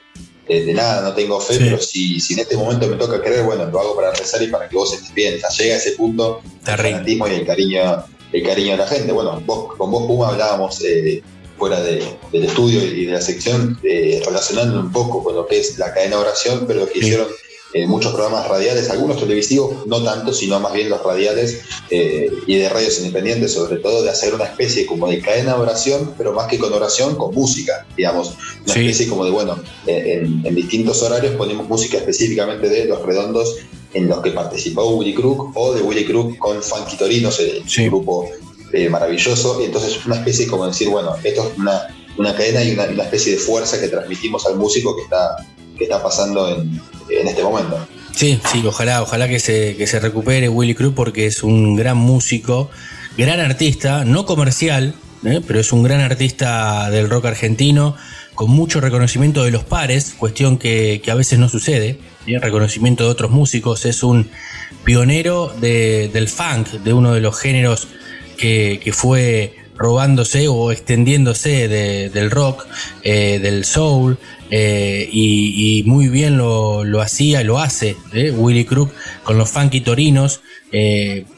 de- nada, no tengo fe, Sí. pero si, si en este momento me toca creer, bueno, lo hago para rezar y para que vos estés bien. O sea, llega a ese punto el fanatismo y el cariño, el cariño de la gente. Bueno, vos, con vos, Puma, hablábamos eh, fuera de- del estudio y de la sección, eh, relacionando un poco con lo que es la cadena de oración, pero lo que hicieron eh, muchos programas radiales, algunos televisivos, no tanto, sino más bien los radiales eh, y de radios independientes, sobre todo, de hacer una especie como de cadena de oración, pero más que con oración, con música, digamos. Una Sí. especie como de, bueno, eh, en, en distintos horarios ponemos música específicamente de Los Redondos en los que participó Willy Crook o de Willy Crook con Funky Torinos, el Sí. grupo eh, maravilloso. Y entonces es una especie como decir, bueno, esto es una, una cadena y una, una especie de fuerza que transmitimos al músico que está, que está pasando en, en este momento. Sí, sí, ojalá, ojalá que se, que se recupere Willy Cruz porque es un gran músico, gran artista, no comercial, ¿eh? pero es un gran artista del rock argentino, con mucho reconocimiento de los pares, cuestión que, que a veces no sucede, ¿eh? reconocimiento de otros músicos, es un pionero de- del funk, de uno de los géneros que, que fue robándose o extendiéndose de- del rock, eh, del soul, eh, y, muy bien lo, lo hacía lo hace. Willy Crook con los funky torinos.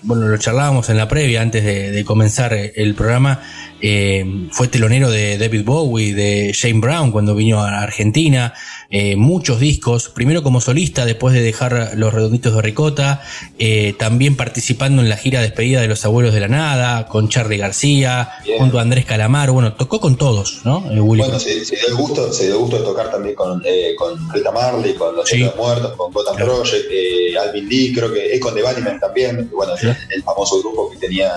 Bueno, lo charlábamos en la previa antes de comenzar el programa. Eh, fue telonero de David Bowie, de Shane Brown cuando vino a Argentina. Eh, muchos discos, primero como solista, después de dejar los redonditos de Ricota, eh, también participando en la gira despedida de los abuelos de la nada, con Charlie García, Bien. junto a Andrés Calamar, bueno, tocó con todos, ¿no? Eh, Bueno, se, se dio el gusto, se dio el gusto de tocar también con, eh, con Rita Marley, con Los Sí. Chicos Muertos, con Gotham Claro. Project, eh, Alvin Lee, creo que es con The Bunnymen también, bueno, Sí. el, el famoso grupo que tenía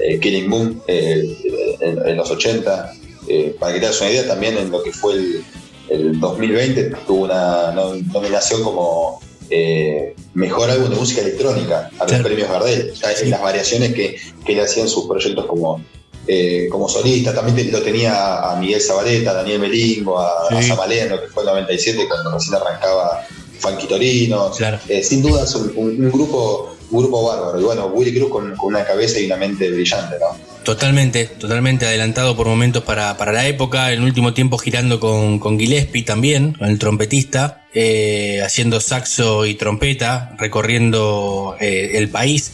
eh, Killing Moon eh, en, en los 80. eh, para que te hagas una idea, también en lo que fue el, el 2020 tuvo una no- nominación como eh, mejor álbum de música electrónica a los Claro. premios Gardel. Ya Sí. en las variaciones que, que le hacían sus proyectos como eh, como solista, también lo tenía a Miguel Zabaleta, a Daniel Melingo, a, a Sí. Que fue el 97 cuando recién arrancaba Funky Torinos. Claro. Eh, sin duda es un, un- un grupo un grupo bárbaro. Y bueno, Willy Cruz con, con una cabeza y una mente brillante, ¿no? Totalmente, totalmente adelantado por momentos para, para la época. En el último tiempo girando con, con Gillespie también, con el trompetista, eh, haciendo saxo y trompeta, recorriendo eh, el país.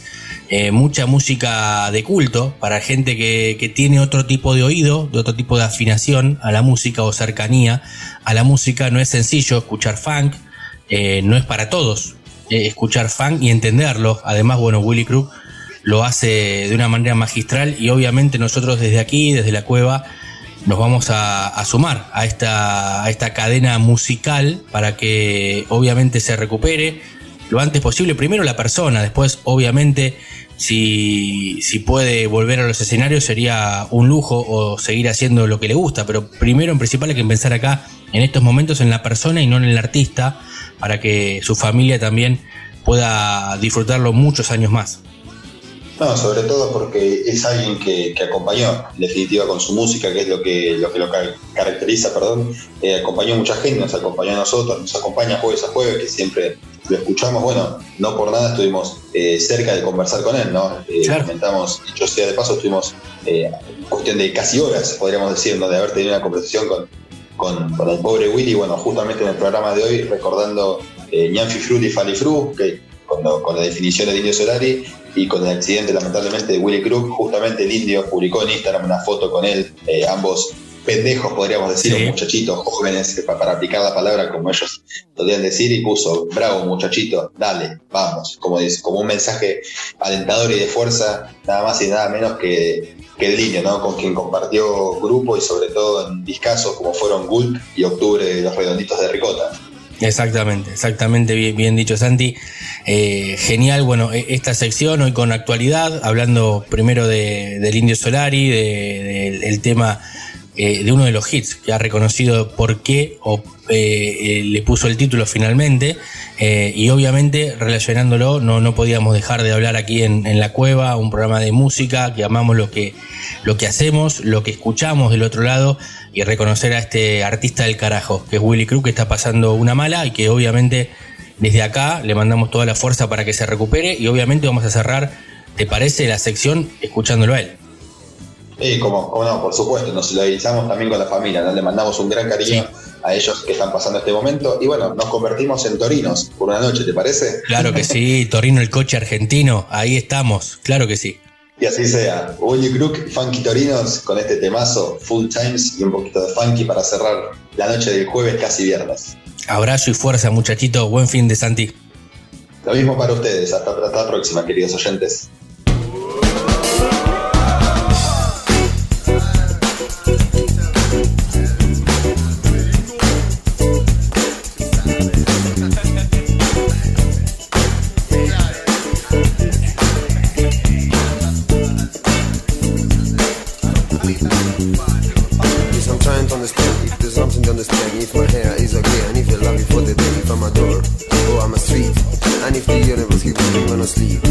Eh, mucha música de culto para gente que, que tiene otro tipo de oído, de otro tipo de afinación a la música o cercanía a la música. No es sencillo escuchar funk, eh, no es para todos eh, escuchar funk y entenderlo. Además, bueno, Willy Crook lo hace de una manera magistral y obviamente nosotros desde aquí, desde la cueva, nos vamos a, a sumar a esta, a esta cadena musical para que obviamente se recupere lo antes posible. Primero la persona, después obviamente si, si puede volver a los escenarios sería un lujo o seguir haciendo lo que le gusta, pero primero en principal hay que pensar acá en estos momentos en la persona y no en el artista para que su familia también pueda disfrutarlo muchos años más. No, sobre todo porque es alguien que, que acompañó, en definitiva, con su música, que es lo que lo, que lo ca- caracteriza, perdón, eh, acompañó a mucha gente, nos acompañó a nosotros, nos acompaña jueves a jueves, que siempre lo escuchamos, bueno, no por nada estuvimos eh, cerca de conversar con él, ¿no? Eh, Claro. Comentamos, dicho sea de paso, estuvimos eh, cuestión de casi horas, podríamos decir, ¿no? De haber tenido una conversación con, con, el pobre Willy, bueno, justamente en el programa de hoy, recordando eh, Ñanfi Frutti y Falifru, que con, lo- con la definición del Indio Solari y con el accidente lamentablemente de Willy Crook, justamente el Indio publicó en Instagram una foto con él, eh, ambos pendejos, podríamos decir, Sí. o muchachitos jóvenes, pa- para aplicar la palabra como ellos podían decir, y puso, bravo muchachito, dale, vamos, como, dice, como un mensaje alentador y de fuerza, nada más y nada menos que, que el Indio, ¿no? con quien compartió grupo y sobre todo en discasos como fueron Gulp y Octubre de los Redonditos de Ricota. Exactamente, exactamente bien, bien dicho Santi. Eh, genial, bueno, e- esta sección hoy con actualidad, hablando primero de, del Indio Solari, de- del el tema eh, de uno de los hits que ha reconocido por qué o eh, eh, le puso el título finalmente eh, y obviamente relacionándolo no, no podíamos dejar de hablar aquí en, en La Cueva, un programa de música que amamos lo que, lo que hacemos, lo que escuchamos del otro lado y reconocer a este artista del carajo que es Willy Cruz que está pasando una mala y que obviamente desde acá le mandamos toda la fuerza para que se recupere y obviamente vamos a cerrar, ¿te parece? La sección escuchándolo a él. Sí, como, como no, por supuesto, nos solidarizamos también con la familia, ¿no? le mandamos un gran cariño a ellos que están pasando este momento y bueno, nos convertimos en torinos por una noche, ¿te parece? Claro que sí, Torino el coche argentino, ahí estamos, claro que sí. Y así sea. Willy Crook, Funky Torinos, con este temazo, Full Times y un poquito de funky para cerrar la noche del jueves, casi viernes. Abrazo y fuerza muchachito, buen fin de Santi. Lo mismo para ustedes, hasta, hasta la próxima, queridos oyentes. just tag if my hair. Is okay And if you love me for the day, if I'm a door or oh, I'm a street And if the universe keeps me when I sleep.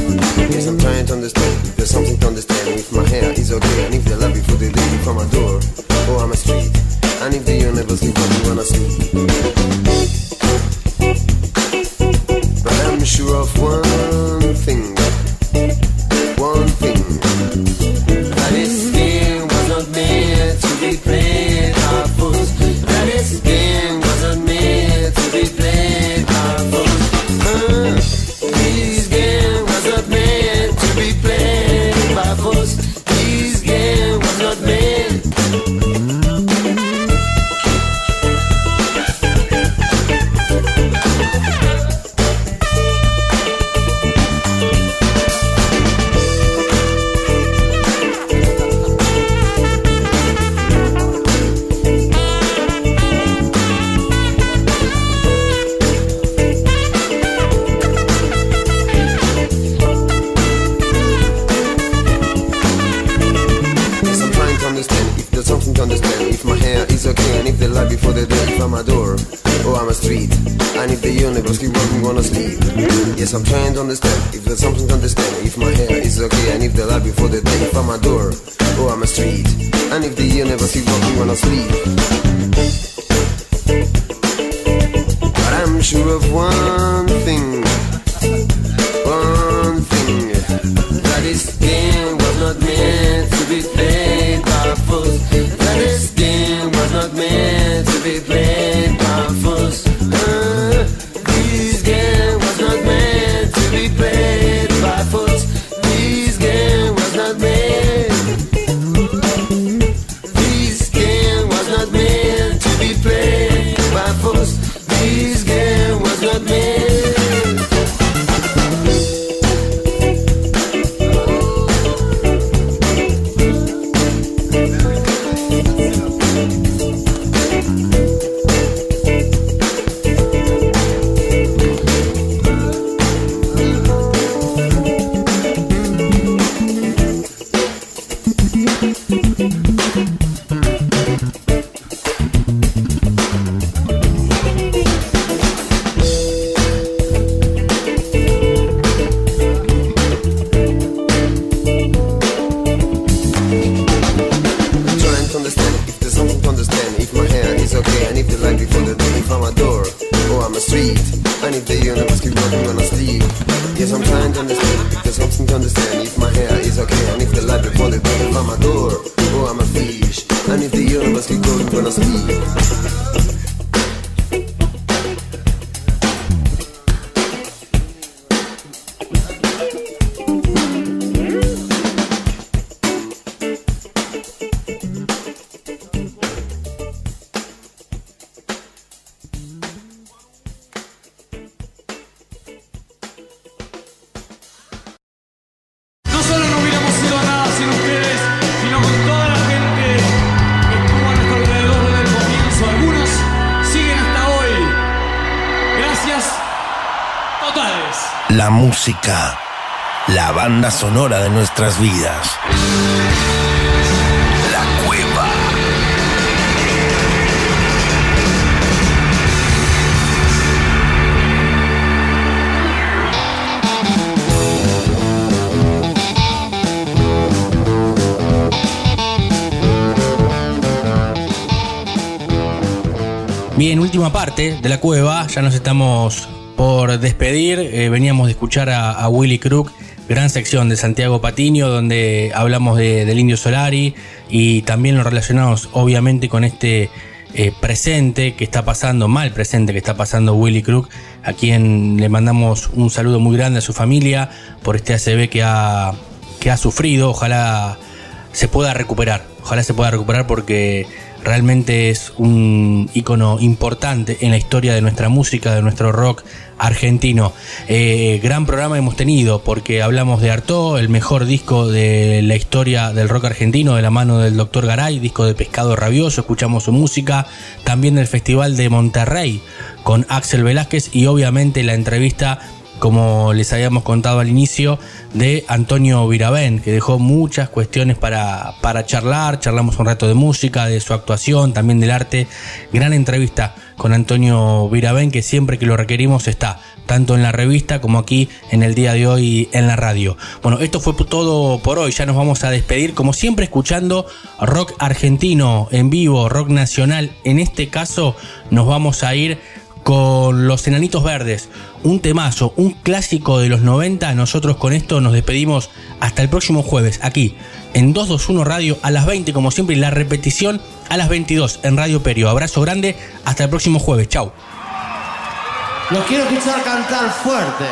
Banda sonora de nuestras vidas. La cueva. Bien, última parte de la cueva, ya nos estamos por despedir. Eh, veníamos de escuchar a, a Willy Crook, gran sección de Santiago Patiño, donde hablamos de- del Indio Solari y también lo relacionamos obviamente con este eh, presente que está pasando, mal presente que está pasando Willy Crook, a quien le mandamos un saludo muy grande a su familia por este ACV que ha, que ha sufrido. Ojalá se pueda recuperar. Ojalá se pueda recuperar porque realmente es un icono importante en la historia de nuestra música, de nuestro rock argentino. Eh, gran programa hemos tenido porque hablamos de Artaud, el mejor disco de la historia del rock argentino de la mano del Dr. Garay, disco de Pescado Rabioso, escuchamos su música, también del Festival de Monterrey con Axel Velázquez y obviamente la entrevista como les habíamos contado al inicio, de Antonio Virabén, que dejó muchas cuestiones para, para charlar. Charlamos un rato de música, de su actuación, también del arte. Gran entrevista con Antonio Virabén, que siempre que lo requerimos está, tanto en la revista como aquí en el día de hoy en la radio. Bueno, esto fue todo por hoy. Ya nos vamos a despedir, como siempre, escuchando rock argentino en vivo, rock nacional. En este caso, nos vamos a ir con Los Enanitos Verdes, un temazo, un clásico de los 90. Nosotros con esto nos despedimos hasta el próximo jueves, aquí en 221 Radio a las 20, como siempre, y la repetición a las 22 en Radio Perio. Abrazo grande, hasta el próximo jueves, chau. Los quiero escuchar cantar fuerte.